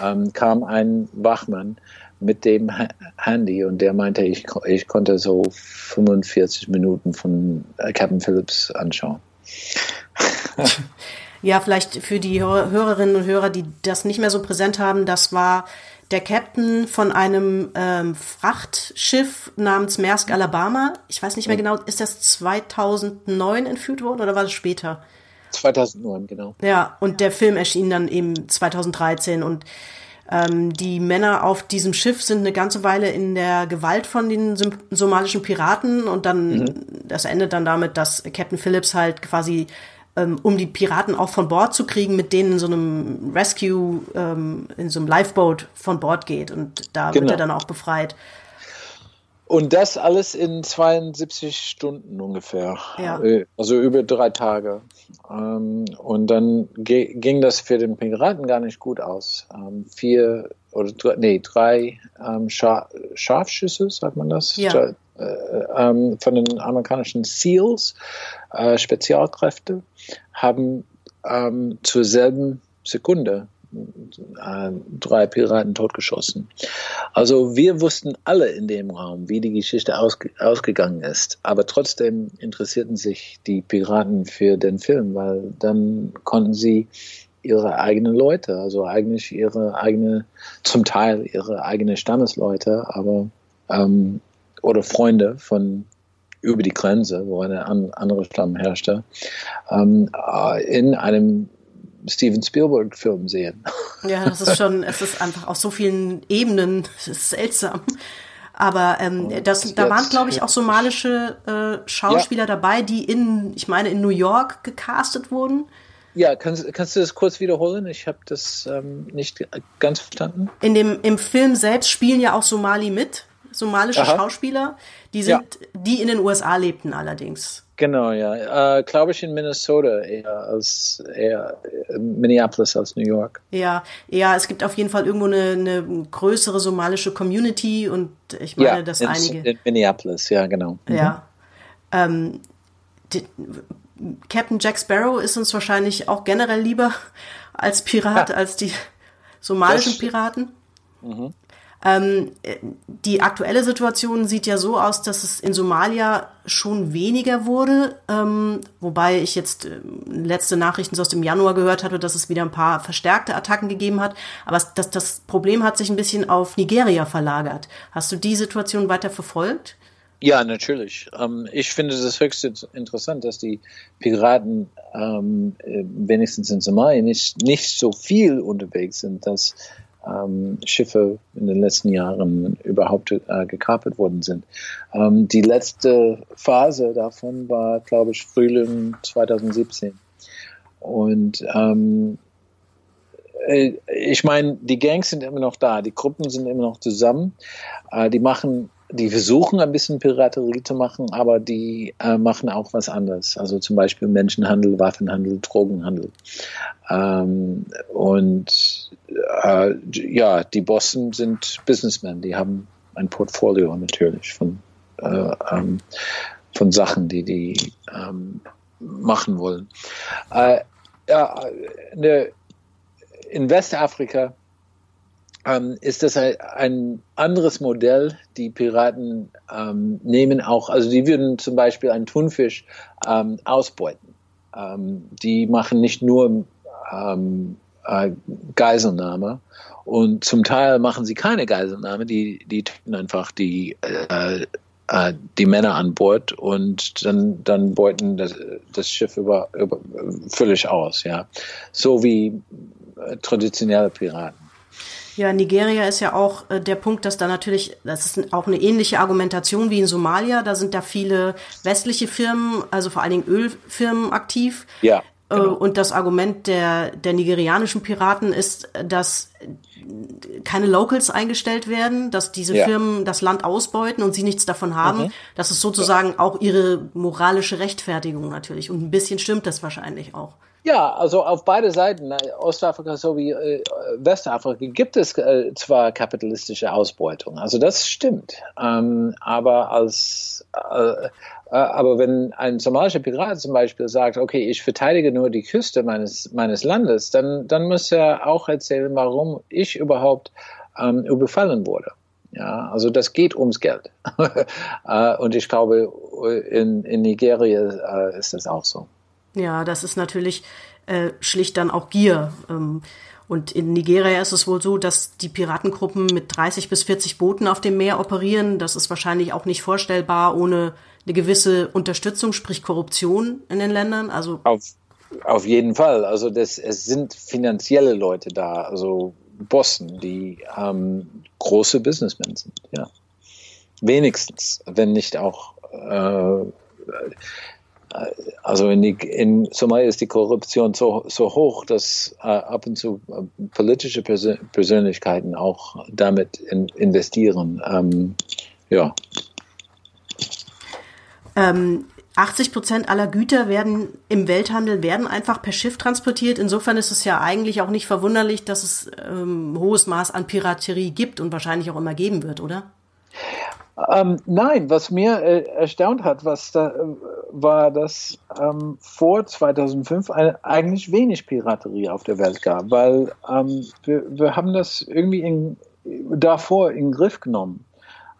ähm, kam ein Wachmann mit dem Handy und der meinte, ich, ich konnte so 45 Minuten von äh, Captain Phillips anschauen. ja, vielleicht für die Hörerinnen und Hörer, die das nicht mehr so präsent haben, das war der Captain von einem ähm, Frachtschiff namens Maersk Alabama. Ich weiß nicht mehr genau, ist das 2009 entführt worden oder war das später? 2009, genau. Ja, und der Film erschien dann eben 2013 und ähm, die Männer auf diesem Schiff sind eine ganze Weile in der Gewalt von den somalischen Piraten und dann, mhm. das endet dann damit, dass Captain Phillips halt quasi ähm, um die Piraten auch von Bord zu kriegen, mit denen in so einem Rescue, ähm, in so einem Lifeboat von Bord geht. Und da genau. wird er dann auch befreit. Und das alles in 72 Stunden ungefähr. Ja. Also über drei Tage. Ähm, und dann ging das für den Piraten gar nicht gut aus. Ähm, vier oder drei, nee, drei ähm, Scharfschüsse, sagt man das? Ja. Äh, von den amerikanischen SEALs, äh, Spezialkräfte, haben zur selben Sekunde drei Piraten totgeschossen. Also wir wussten alle in dem Raum, wie die Geschichte ausge ausgegangen ist. Aber trotzdem interessierten sich die Piraten für den Film, weil dann konnten sie ihre eigenen Leute, also eigentlich ihre eigene, zum Teil ihre eigene Stammesleute, aber ähm, oder Freunde von über die Grenze, wo eine andere Stamm herrschte, ähm, äh, in einem Steven Spielberg-Film sehen. Ja, das ist schon, es ist einfach auf so vielen Ebenen seltsam. Aber ähm, das, da waren, glaube ich, auch somalische äh, Schauspieler ja. dabei, die in, ich meine, in New York gecastet wurden. Ja, kannst, kannst du das kurz wiederholen? Ich habe das ähm, nicht ganz verstanden. In dem, Im Film selbst spielen ja auch Somali mit, somalische Aha. Schauspieler. Die sind, ja. die in den USA lebten allerdings. Genau, ja. Äh, Glaube ich in Minnesota eher als eher äh, Minneapolis als New York. Ja, ja, es gibt auf jeden Fall irgendwo eine, eine größere somalische Community und ich meine, ja, dass in, einige. In Minneapolis, ja, genau. Mhm. Ja. Ähm, die, Captain Jack Sparrow ist uns wahrscheinlich auch generell lieber als Pirat, ja. als die somalischen Piraten. Mhm. Ähm, die aktuelle Situation sieht ja so aus, dass es in Somalia schon weniger wurde, ähm, wobei ich jetzt äh, letzte Nachrichten aus dem Januar gehört hatte, dass es wieder ein paar verstärkte Attacken gegeben hat. Aber das, das Problem hat sich ein bisschen auf Nigeria verlagert. Hast du die Situation weiter verfolgt? Ja, natürlich. Ähm, ich finde es höchst interessant, dass die Piraten ähm, äh, wenigstens in Somalia nicht, nicht so viel unterwegs sind, dass ähm, Schiffe in den letzten Jahren überhaupt äh, gekapert worden sind. Ähm, die letzte Phase davon war, glaube ich, Frühling 2017. Und ähm, äh, ich meine, die Gangs sind immer noch da, die Gruppen sind immer noch zusammen, äh, die machen, die versuchen ein bisschen Piraterie zu machen, aber die äh, machen auch was anderes. Also zum Beispiel Menschenhandel, Waffenhandel, Drogenhandel. Ähm, und äh, ja, die Bossen sind Businessmen, die haben ein Portfolio natürlich von, äh, ähm, von Sachen, die die ähm, machen wollen. Äh, ja, eine in Westafrika ähm, ist das ein, anderes Modell. Die Piraten ähm, nehmen auch, also die würden zum Beispiel einen Thunfisch ähm, ausbeuten. Ähm, die machen nicht nur ähm, äh, Geiselnahme und zum Teil machen sie keine Geiselnahme, die, die tun einfach die, äh, äh, die Männer an Bord und dann, dann beuten das, das Schiff über, über, völlig aus, ja. So wie äh, traditionelle Piraten. Ja, Nigeria ist ja auch äh, der Punkt, dass da natürlich, das ist auch eine ähnliche Argumentation wie in Somalia. Da sind da viele westliche Firmen, also vor allen Dingen Ölfirmen aktiv. Ja. Äh, genau. Und das Argument der, der nigerianischen Piraten ist, dass keine Locals eingestellt werden, dass diese ja. Firmen das Land ausbeuten und sie nichts davon haben. Mhm. Das ist sozusagen ja. auch ihre moralische Rechtfertigung natürlich. Und ein bisschen stimmt das wahrscheinlich auch. Ja, also auf beide Seiten, äh, Ostafrika sowie äh, Westafrika, gibt es äh, zwar kapitalistische Ausbeutung, also das stimmt, ähm, aber als äh, äh, aber wenn ein somalischer Pirat zum Beispiel sagt, okay, ich verteidige nur die Küste meines meines Landes, dann dann muss er auch erzählen, warum ich überhaupt ähm, überfallen wurde. Ja, also das geht ums Geld. äh, und ich glaube, in, in Nigeria äh, ist das auch so. Ja, das ist natürlich äh, schlicht dann auch Gier. Ähm, und in Nigeria ist es wohl so, dass die Piratengruppen mit 30 bis 40 Booten auf dem Meer operieren. Das ist wahrscheinlich auch nicht vorstellbar ohne eine gewisse Unterstützung, sprich Korruption in den Ländern. Also auf, auf jeden Fall. Also das, es sind finanzielle Leute da, also Bossen, die ähm, große Businessmen sind. Ja, wenigstens, wenn nicht auch äh, also in, die, in Somalia ist die Korruption so, so hoch, dass äh, ab und zu äh, politische Persön Persönlichkeiten auch damit in, investieren. Ähm, ja. Ähm, 80 Prozent aller Güter werden im Welthandel werden einfach per Schiff transportiert. Insofern ist es ja eigentlich auch nicht verwunderlich, dass es ähm, hohes Maß an Piraterie gibt und wahrscheinlich auch immer geben wird, oder? Ähm, nein, was mir äh, erstaunt hat, was da, äh, war, dass ähm, vor 2005 eine, eigentlich wenig Piraterie auf der Welt gab, weil ähm, wir, wir haben das irgendwie in, davor in den Griff genommen.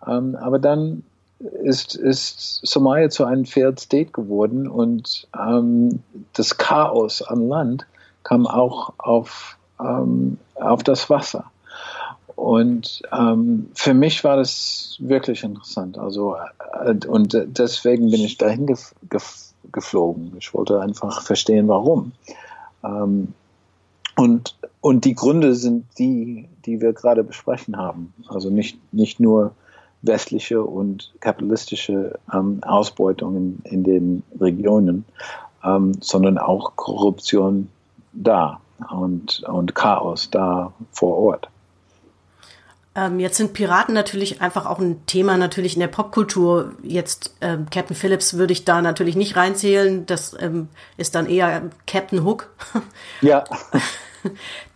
Ähm, aber dann ist, ist Somalia zu einem Failed State geworden und ähm, das Chaos am Land kam auch auf, ähm, auf das Wasser. Und ähm, für mich war das wirklich interessant. Also äh, und deswegen bin ich dahin gef gef geflogen. Ich wollte einfach verstehen, warum. Ähm, und und die Gründe sind die, die wir gerade besprechen haben. Also nicht nicht nur westliche und kapitalistische ähm, Ausbeutung in, in den Regionen, ähm, sondern auch Korruption da und, und Chaos da vor Ort. Ähm, jetzt sind Piraten natürlich einfach auch ein Thema natürlich in der Popkultur. Jetzt ähm, Captain Phillips würde ich da natürlich nicht reinzählen. Das ähm, ist dann eher Captain Hook. Ja.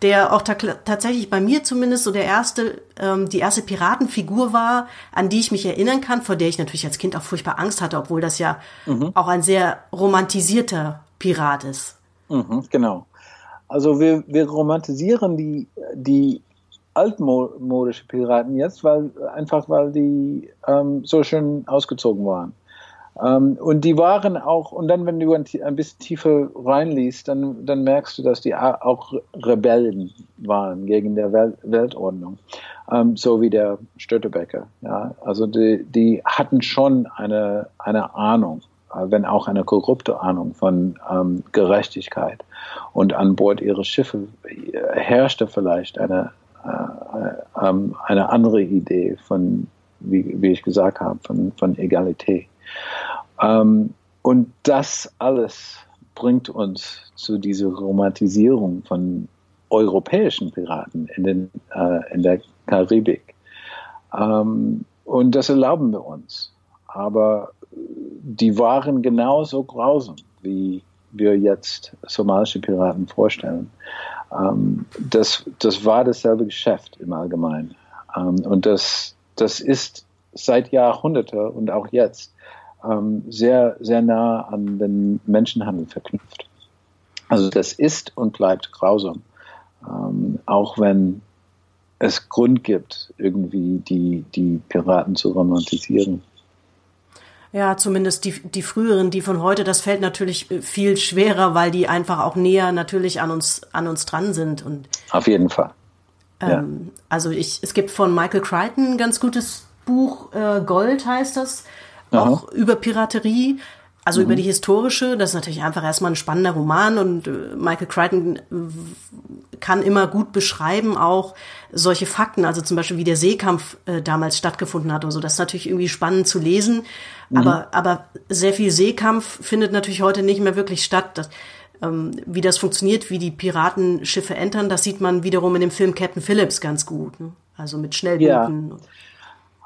Der auch ta tatsächlich bei mir zumindest so der erste, ähm, die erste Piratenfigur war, an die ich mich erinnern kann, vor der ich natürlich als Kind auch furchtbar Angst hatte, obwohl das ja mhm. auch ein sehr romantisierter Pirat ist. Mhm, genau. Also wir, wir romantisieren die, die altmodische Piraten jetzt, weil einfach weil die ähm, so schön ausgezogen waren. Ähm, und die waren auch, und dann, wenn du ein, ein bisschen tiefer reinliest, dann, dann merkst du, dass die auch Rebellen waren gegen der Welt, Weltordnung, ähm, so wie der Stötebecker. Ja? Also die, die hatten schon eine, eine Ahnung, äh, wenn auch eine korrupte Ahnung von ähm, Gerechtigkeit. Und an Bord ihrer Schiffe herrschte vielleicht eine, äh, ähm, eine andere Idee von, wie, wie ich gesagt habe, von, von Egalität. Ähm, und das alles bringt uns zu dieser Romantisierung von, europäischen Piraten in, den, äh, in der Karibik. Ähm, und das erlauben wir uns. Aber die waren genauso grausam, wie wir jetzt somalische Piraten vorstellen. Ähm, das, das war dasselbe Geschäft im Allgemeinen. Ähm, und das, das ist seit Jahrhunderten und auch jetzt ähm, sehr, sehr nah an den Menschenhandel verknüpft. Also das ist und bleibt grausam. Ähm, auch wenn es Grund gibt, irgendwie die, die Piraten zu romantisieren. Ja, zumindest die, die früheren, die von heute, das fällt natürlich äh, viel schwerer, weil die einfach auch näher natürlich an uns, an uns dran sind. Und, Auf jeden Fall. Ähm, ja. Also ich, es gibt von Michael Crichton ein ganz gutes Buch, äh, Gold heißt das, auch Aha. über Piraterie. Also mhm. über die historische, das ist natürlich einfach erstmal ein spannender Roman und äh, Michael Crichton kann immer gut beschreiben auch solche Fakten, also zum Beispiel wie der Seekampf äh, damals stattgefunden hat und so. Das ist natürlich irgendwie spannend zu lesen, mhm. aber, aber sehr viel Seekampf findet natürlich heute nicht mehr wirklich statt. Das, ähm, wie das funktioniert, wie die Piratenschiffe entern, das sieht man wiederum in dem Film Captain Phillips ganz gut. Ne? Also mit Schnellbooten. Ja.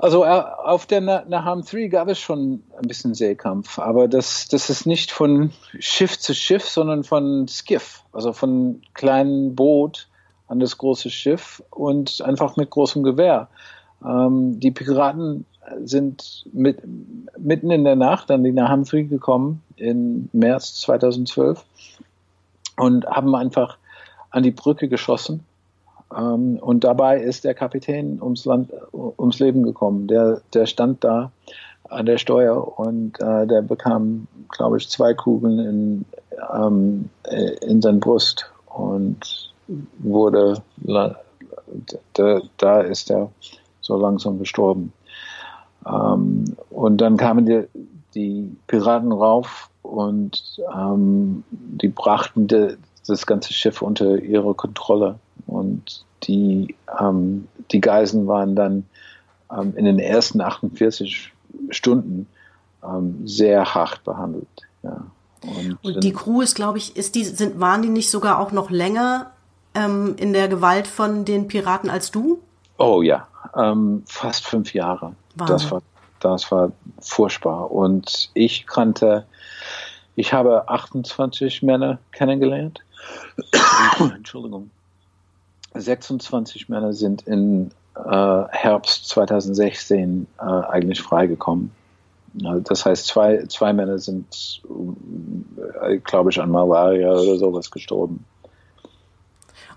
Also äh, auf der Naham 3 gab es schon ein bisschen Seekampf, aber das, das ist nicht von Schiff zu Schiff, sondern von Skiff, also von kleinen Boot an das große Schiff und einfach mit großem Gewehr. Ähm, die Piraten sind mit, mitten in der Nacht an die Naham 3 gekommen im März 2012 und haben einfach an die Brücke geschossen ähm, und dabei ist der Kapitän ums, Land, ums Leben gekommen. Der, der stand da an der Steuer und äh, der bekam, glaube ich, zwei Kugeln in, ähm, in seine Brust und wurde, da, da ist er so langsam gestorben. Ähm, und dann kamen die, die Piraten rauf und ähm, die brachten de, das ganze Schiff unter ihre Kontrolle. Und die, ähm, die Geiseln waren dann ähm, in den ersten 48 Stunden ähm, sehr hart behandelt. Ja. Und, und, die Crew ist, glaube ich, ist die, sind, waren die nicht sogar auch noch länger ähm, in der Gewalt von den Piraten als du? Oh ja, ähm, fast fünf Jahre. Das war, das war furchtbar. Und ich kannte, ich habe 28 Männer kennengelernt. Entschuldigung. 26 Männer sind in äh, Herbst 2016 äh, eigentlich freigekommen. Das heißt, zwei, zwei Männer sind, äh, glaube ich, an Malaria oder sowas gestorben.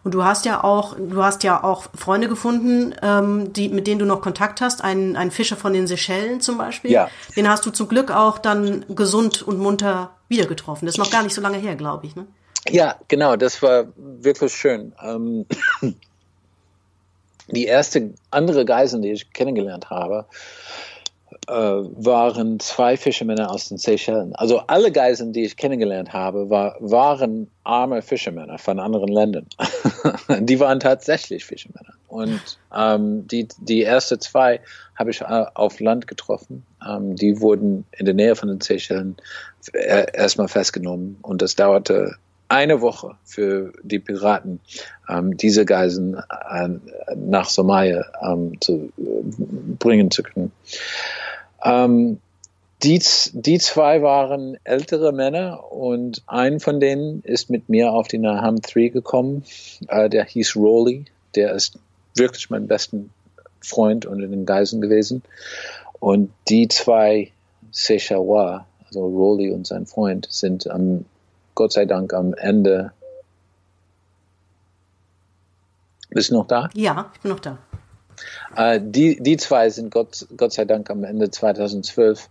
Und du hast ja auch, du hast ja auch Freunde gefunden, ähm, die, mit denen du noch Kontakt hast. Ein, ein Fischer von den Seychellen zum Beispiel. Ja. Den hast du zum Glück auch dann gesund und munter wieder getroffen. Das ist noch gar nicht so lange her, glaube ich. Ne? Ja, genau, das war wirklich schön. Ähm, die erste andere Geiseln, die ich kennengelernt habe, äh, waren zwei Fischermänner aus den Seychellen. Also alle Geiseln, die ich kennengelernt habe, war, waren arme Fischermänner von anderen Ländern. die waren tatsächlich Fischermänner. Und ähm, die, die ersten zwei habe ich äh, auf Land getroffen. Ähm, die wurden in der Nähe von den Seychellen äh, erstmal festgenommen. Und das dauerte eine Woche für die Piraten, ähm, diese Geiseln äh, nach Somalia ähm, zu äh, bringen zu können. Ähm, die, die zwei waren ältere Männer und ein von denen ist mit mir auf die Naham 3 gekommen. Äh, der hieß Rolly. Der ist wirklich mein besten Freund unter den Geiseln gewesen. Und die zwei Seychawa, also Rolly und sein Freund, sind am Gott sei Dank am Ende. Bist du noch da? Ja, ich bin noch da. Äh, die, die zwei sind Gott, Gott sei Dank am Ende 2012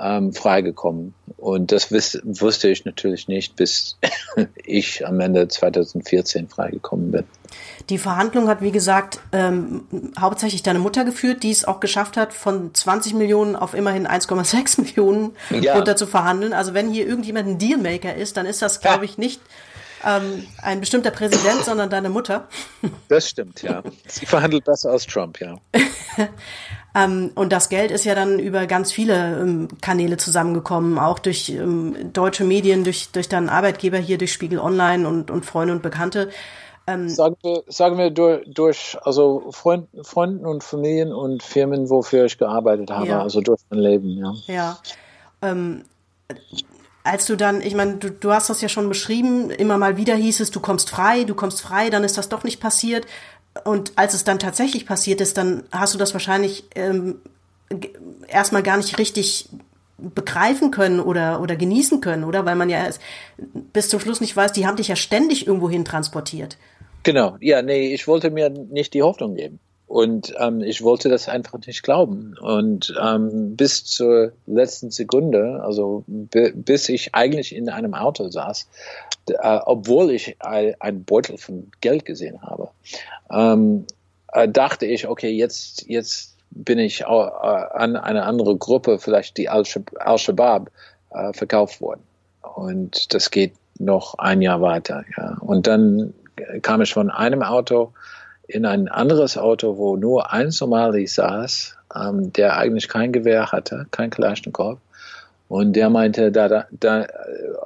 ähm, freigekommen. Und das wiss, wusste ich natürlich nicht, bis ich am Ende 2014 freigekommen bin. Die Verhandlung hat, wie gesagt, ähm, hauptsächlich deine Mutter geführt, die es auch geschafft hat, von 20 Millionen auf immerhin 1,6 Millionen ja. runter zu verhandeln. Also wenn hier irgendjemand ein Dealmaker ist, dann ist das, glaube ich, nicht ähm, ein bestimmter Präsident, sondern deine Mutter. Das stimmt, ja. Sie verhandelt besser als Trump, ja. ähm, und das Geld ist ja dann über ganz viele ähm, Kanäle zusammengekommen, auch durch ähm, deutsche Medien, durch, durch deinen Arbeitgeber hier, durch Spiegel Online und, und Freunde und Bekannte. Sagen, wir, sagen wir durch, durch also Freund, Freunden und Familien und Firmen, wofür ich gearbeitet habe, ja. also durch mein Leben, ja. Ja. Ähm, als du dann, ich meine, du, du hast das ja schon beschrieben, immer mal wieder hieß es, du kommst frei, du kommst frei, dann ist das doch nicht passiert. Und als es dann tatsächlich passiert ist, dann hast du das wahrscheinlich ähm, erstmal gar nicht richtig begreifen können oder, oder genießen können, oder? Weil man ja bis zum Schluss nicht weiß, die haben dich ja ständig irgendwo hin transportiert. Genau, ja, nee, ich wollte mir nicht die Hoffnung geben. Und ähm, ich wollte das einfach nicht glauben. Und ähm, bis zur letzten Sekunde, also bis ich eigentlich in einem Auto saß, äh, obwohl ich einen Beutel von Geld gesehen habe, ähm, äh, dachte ich, okay, jetzt, jetzt bin ich äh, an eine andere Gruppe, vielleicht die Al-Shabaab, äh, verkauft worden. Und das geht noch ein Jahr weiter. Ja. Und dann kam ich von einem Auto in ein anderes Auto, wo nur ein Somali saß, ähm, der eigentlich kein Gewehr hatte, kein Kalaschnikow. Und der meinte, da, da,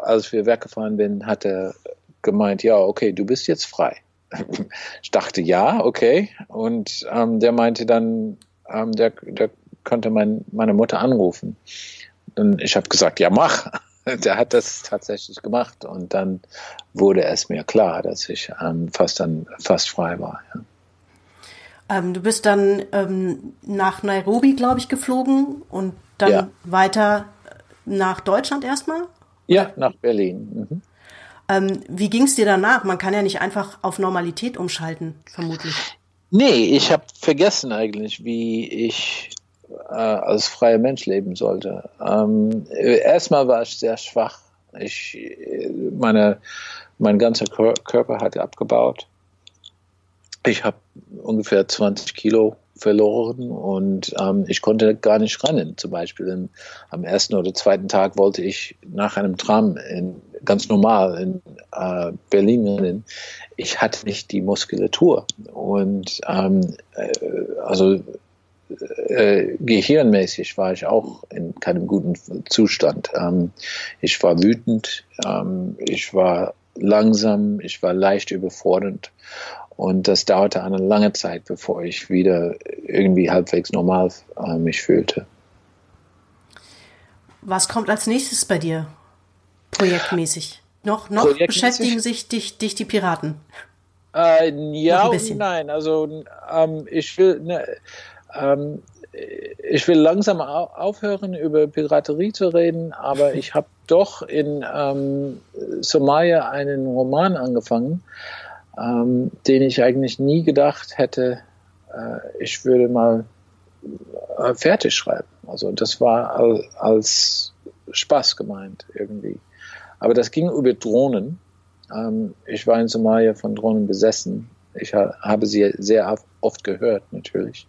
als wir weggefahren sind, hat er gemeint, ja, okay, du bist jetzt frei. ich dachte, ja, okay. Und ähm, der meinte dann, ähm, der, der könnte mein, meine Mutter anrufen. Und ich habe gesagt, ja, mach. der hat das tatsächlich gemacht und dann wurde es mir klar, dass ich ähm, fast dann fast frei war. Ja. Ähm, du bist dann ähm, nach Nairobi, glaube ich, geflogen und dann ja. weiter nach Deutschland erstmal? Ja, nach Berlin. Mhm. Ähm, wie ging es dir danach? Man kann ja nicht einfach auf Normalität umschalten, vermutlich. Nee, ich habe vergessen eigentlich, wie ich äh, als freier Mensch leben sollte. Ähm, erstmal war ich sehr schwach. Ich, meine, mein ganzer Körper hat abgebaut. Ich habe ungefähr 20 Kilo verloren und ähm, ich konnte gar nicht rennen. Zum Beispiel in, am ersten oder zweiten Tag wollte ich nach einem Tram in, ganz normal in äh, Berlin rennen. Ich hatte nicht die Muskulatur und ähm, äh, also äh, gehirnmäßig war ich auch in keinem guten Zustand. Ähm, ich war wütend, ähm, ich war langsam, ich war leicht überfordert und das dauerte eine lange Zeit, bevor ich wieder irgendwie halbwegs normal äh, mich fühlte. Was kommt als nächstes bei dir projektmäßig? Noch, noch projektmäßig? beschäftigen sich dich, dich die Piraten? Äh, ja und nein. Also ähm, ich will, ne, ähm, ich will langsam aufhören, über Piraterie zu reden, aber ich habe doch in ähm, Somalia einen Roman angefangen, ähm, den ich eigentlich nie gedacht hätte, äh, ich würde mal äh, fertig schreiben. Also das war al als Spaß gemeint irgendwie. Aber das ging über Drohnen. Ähm, ich war in Somalia von Drohnen besessen. Ich ha habe sie sehr oft gehört, natürlich.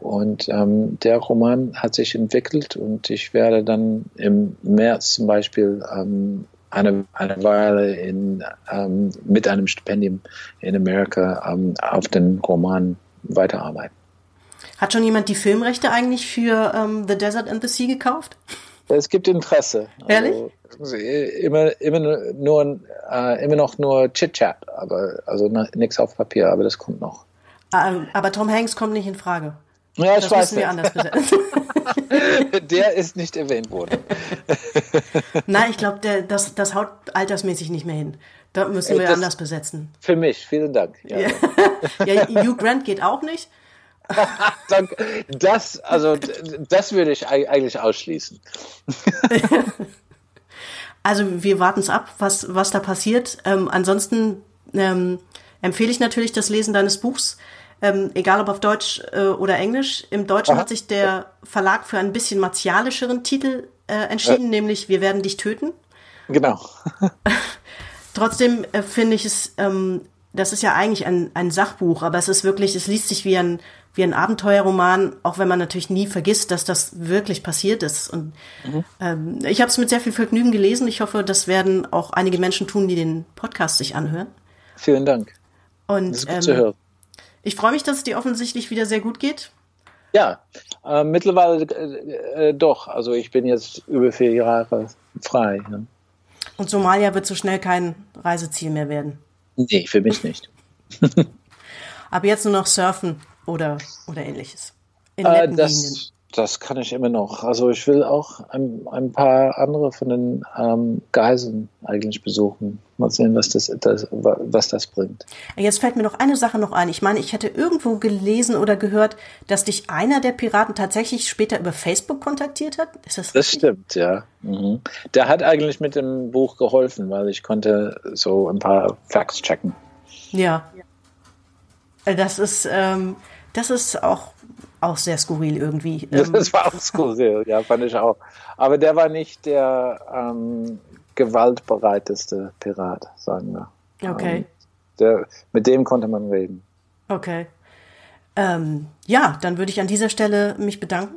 Und ähm, der Roman hat sich entwickelt und ich werde dann im März zum Beispiel ähm, eine, eine Weile in, ähm, mit einem Stipendium in Amerika ähm, auf den Roman weiterarbeiten. Hat schon jemand die Filmrechte eigentlich für ähm, The Desert and the Sea gekauft? Es gibt Interesse. Ehrlich? Also, immer, immer, nur, äh, immer noch nur Chit-Chat, aber also nichts auf Papier, aber das kommt noch. Ähm, aber Tom Hanks kommt nicht in Frage. Ja, ich das weiß. Müssen wir anders besetzen. der ist nicht erwähnt worden. Nein, ich glaube, das, das haut altersmäßig nicht mehr hin. Da müssen wir das anders besetzen. Für mich, vielen Dank. Ja, ja Hugh Grant geht auch nicht. das, also, das würde ich eigentlich ausschließen. also, wir warten es ab, was, was da passiert. Ähm, ansonsten ähm, empfehle ich natürlich das Lesen deines Buchs ähm, egal ob auf Deutsch äh, oder Englisch. Im Deutschen Aha. hat sich der Verlag für ein bisschen martialischeren Titel äh, entschieden, äh. nämlich Wir werden dich töten. Genau. Trotzdem äh, finde ich es, ähm, das ist ja eigentlich ein, ein Sachbuch, aber es ist wirklich, es liest sich wie ein, wie ein Abenteuerroman, auch wenn man natürlich nie vergisst, dass das wirklich passiert ist. Und mhm. ähm, ich habe es mit sehr viel Vergnügen gelesen. Ich hoffe, das werden auch einige Menschen tun, die den Podcast sich anhören. Vielen Dank. Und das ist gut ähm, zu hören. Ich freue mich, dass es dir offensichtlich wieder sehr gut geht. Ja, äh, mittlerweile äh, äh, doch. Also ich bin jetzt über vier Jahre frei. Ja. Und Somalia wird so schnell kein Reiseziel mehr werden. Nee, für mich nicht. Aber jetzt nur noch surfen oder, oder ähnliches. In äh, das, das kann ich immer noch. Also ich will auch ein, ein paar andere von den ähm, Geiseln eigentlich besuchen. Mal sehen, was das, das, was das bringt. Jetzt fällt mir noch eine Sache noch ein. Ich meine, ich hätte irgendwo gelesen oder gehört, dass dich einer der Piraten tatsächlich später über Facebook kontaktiert hat. Ist das, das stimmt, ja. Mhm. Der hat eigentlich mit dem Buch geholfen, weil ich konnte so ein paar Facts checken. Ja. Äh, das ist, ähm, das ist auch auch sehr skurril irgendwie. Das ähm, war auch skurril, ja, fand ich auch. Aber der war nicht der ähm, gewaltbereiteste Pirat, sagen wir. Okay. Ähm, der, mit dem konnte man reden. Okay. Ähm, ja, dann würde ich an dieser Stelle mich bedanken.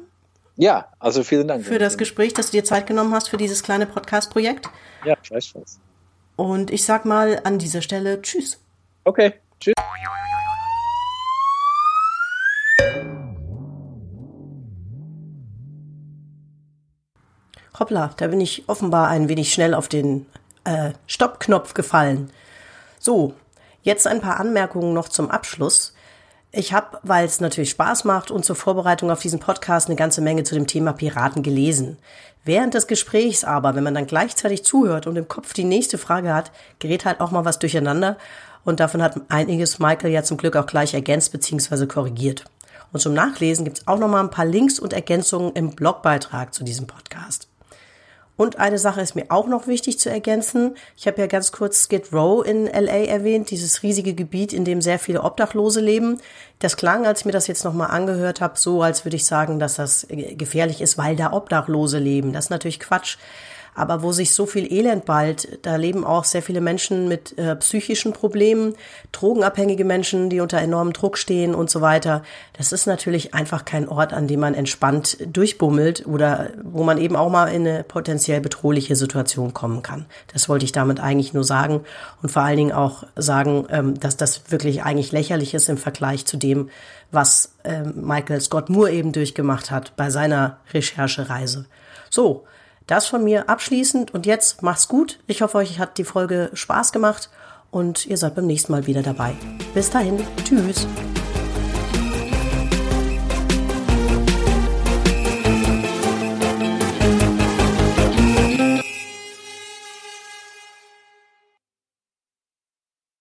Ja, also vielen Dank. Für das Gespräch, dass du dir Zeit genommen hast für dieses kleine Podcast-Projekt. Ja, gleichfalls. Und ich sag mal an dieser Stelle Tschüss. Okay, Hoppla, da bin ich offenbar ein wenig schnell auf den äh, Stoppknopf gefallen. So, jetzt ein paar Anmerkungen noch zum Abschluss. Ich habe, weil es natürlich Spaß macht und zur Vorbereitung auf diesen Podcast eine ganze Menge zu dem Thema Piraten gelesen. Während des Gesprächs aber, wenn man dann gleichzeitig zuhört und im Kopf die nächste Frage hat, gerät halt auch mal was durcheinander und davon hat einiges Michael ja zum Glück auch gleich ergänzt bzw. korrigiert. Und zum Nachlesen gibt's auch noch mal ein paar Links und Ergänzungen im Blogbeitrag zu diesem Podcast. Und eine Sache ist mir auch noch wichtig zu ergänzen. Ich habe ja ganz kurz Skid Row in LA erwähnt, dieses riesige Gebiet, in dem sehr viele Obdachlose leben. Das klang, als ich mir das jetzt nochmal angehört habe, so, als würde ich sagen, dass das gefährlich ist, weil da Obdachlose leben. Das ist natürlich Quatsch aber wo sich so viel Elend bald, da leben auch sehr viele Menschen mit äh, psychischen Problemen, drogenabhängige Menschen, die unter enormem Druck stehen und so weiter. Das ist natürlich einfach kein Ort, an dem man entspannt durchbummelt oder wo man eben auch mal in eine potenziell bedrohliche Situation kommen kann. Das wollte ich damit eigentlich nur sagen und vor allen Dingen auch sagen, ähm, dass das wirklich eigentlich lächerlich ist im Vergleich zu dem, was ähm, Michael Scott Moore eben durchgemacht hat bei seiner Recherchereise. So, das von mir abschließend und jetzt macht's gut. Ich hoffe, euch hat die Folge Spaß gemacht und ihr seid beim nächsten Mal wieder dabei. Bis dahin, tschüss.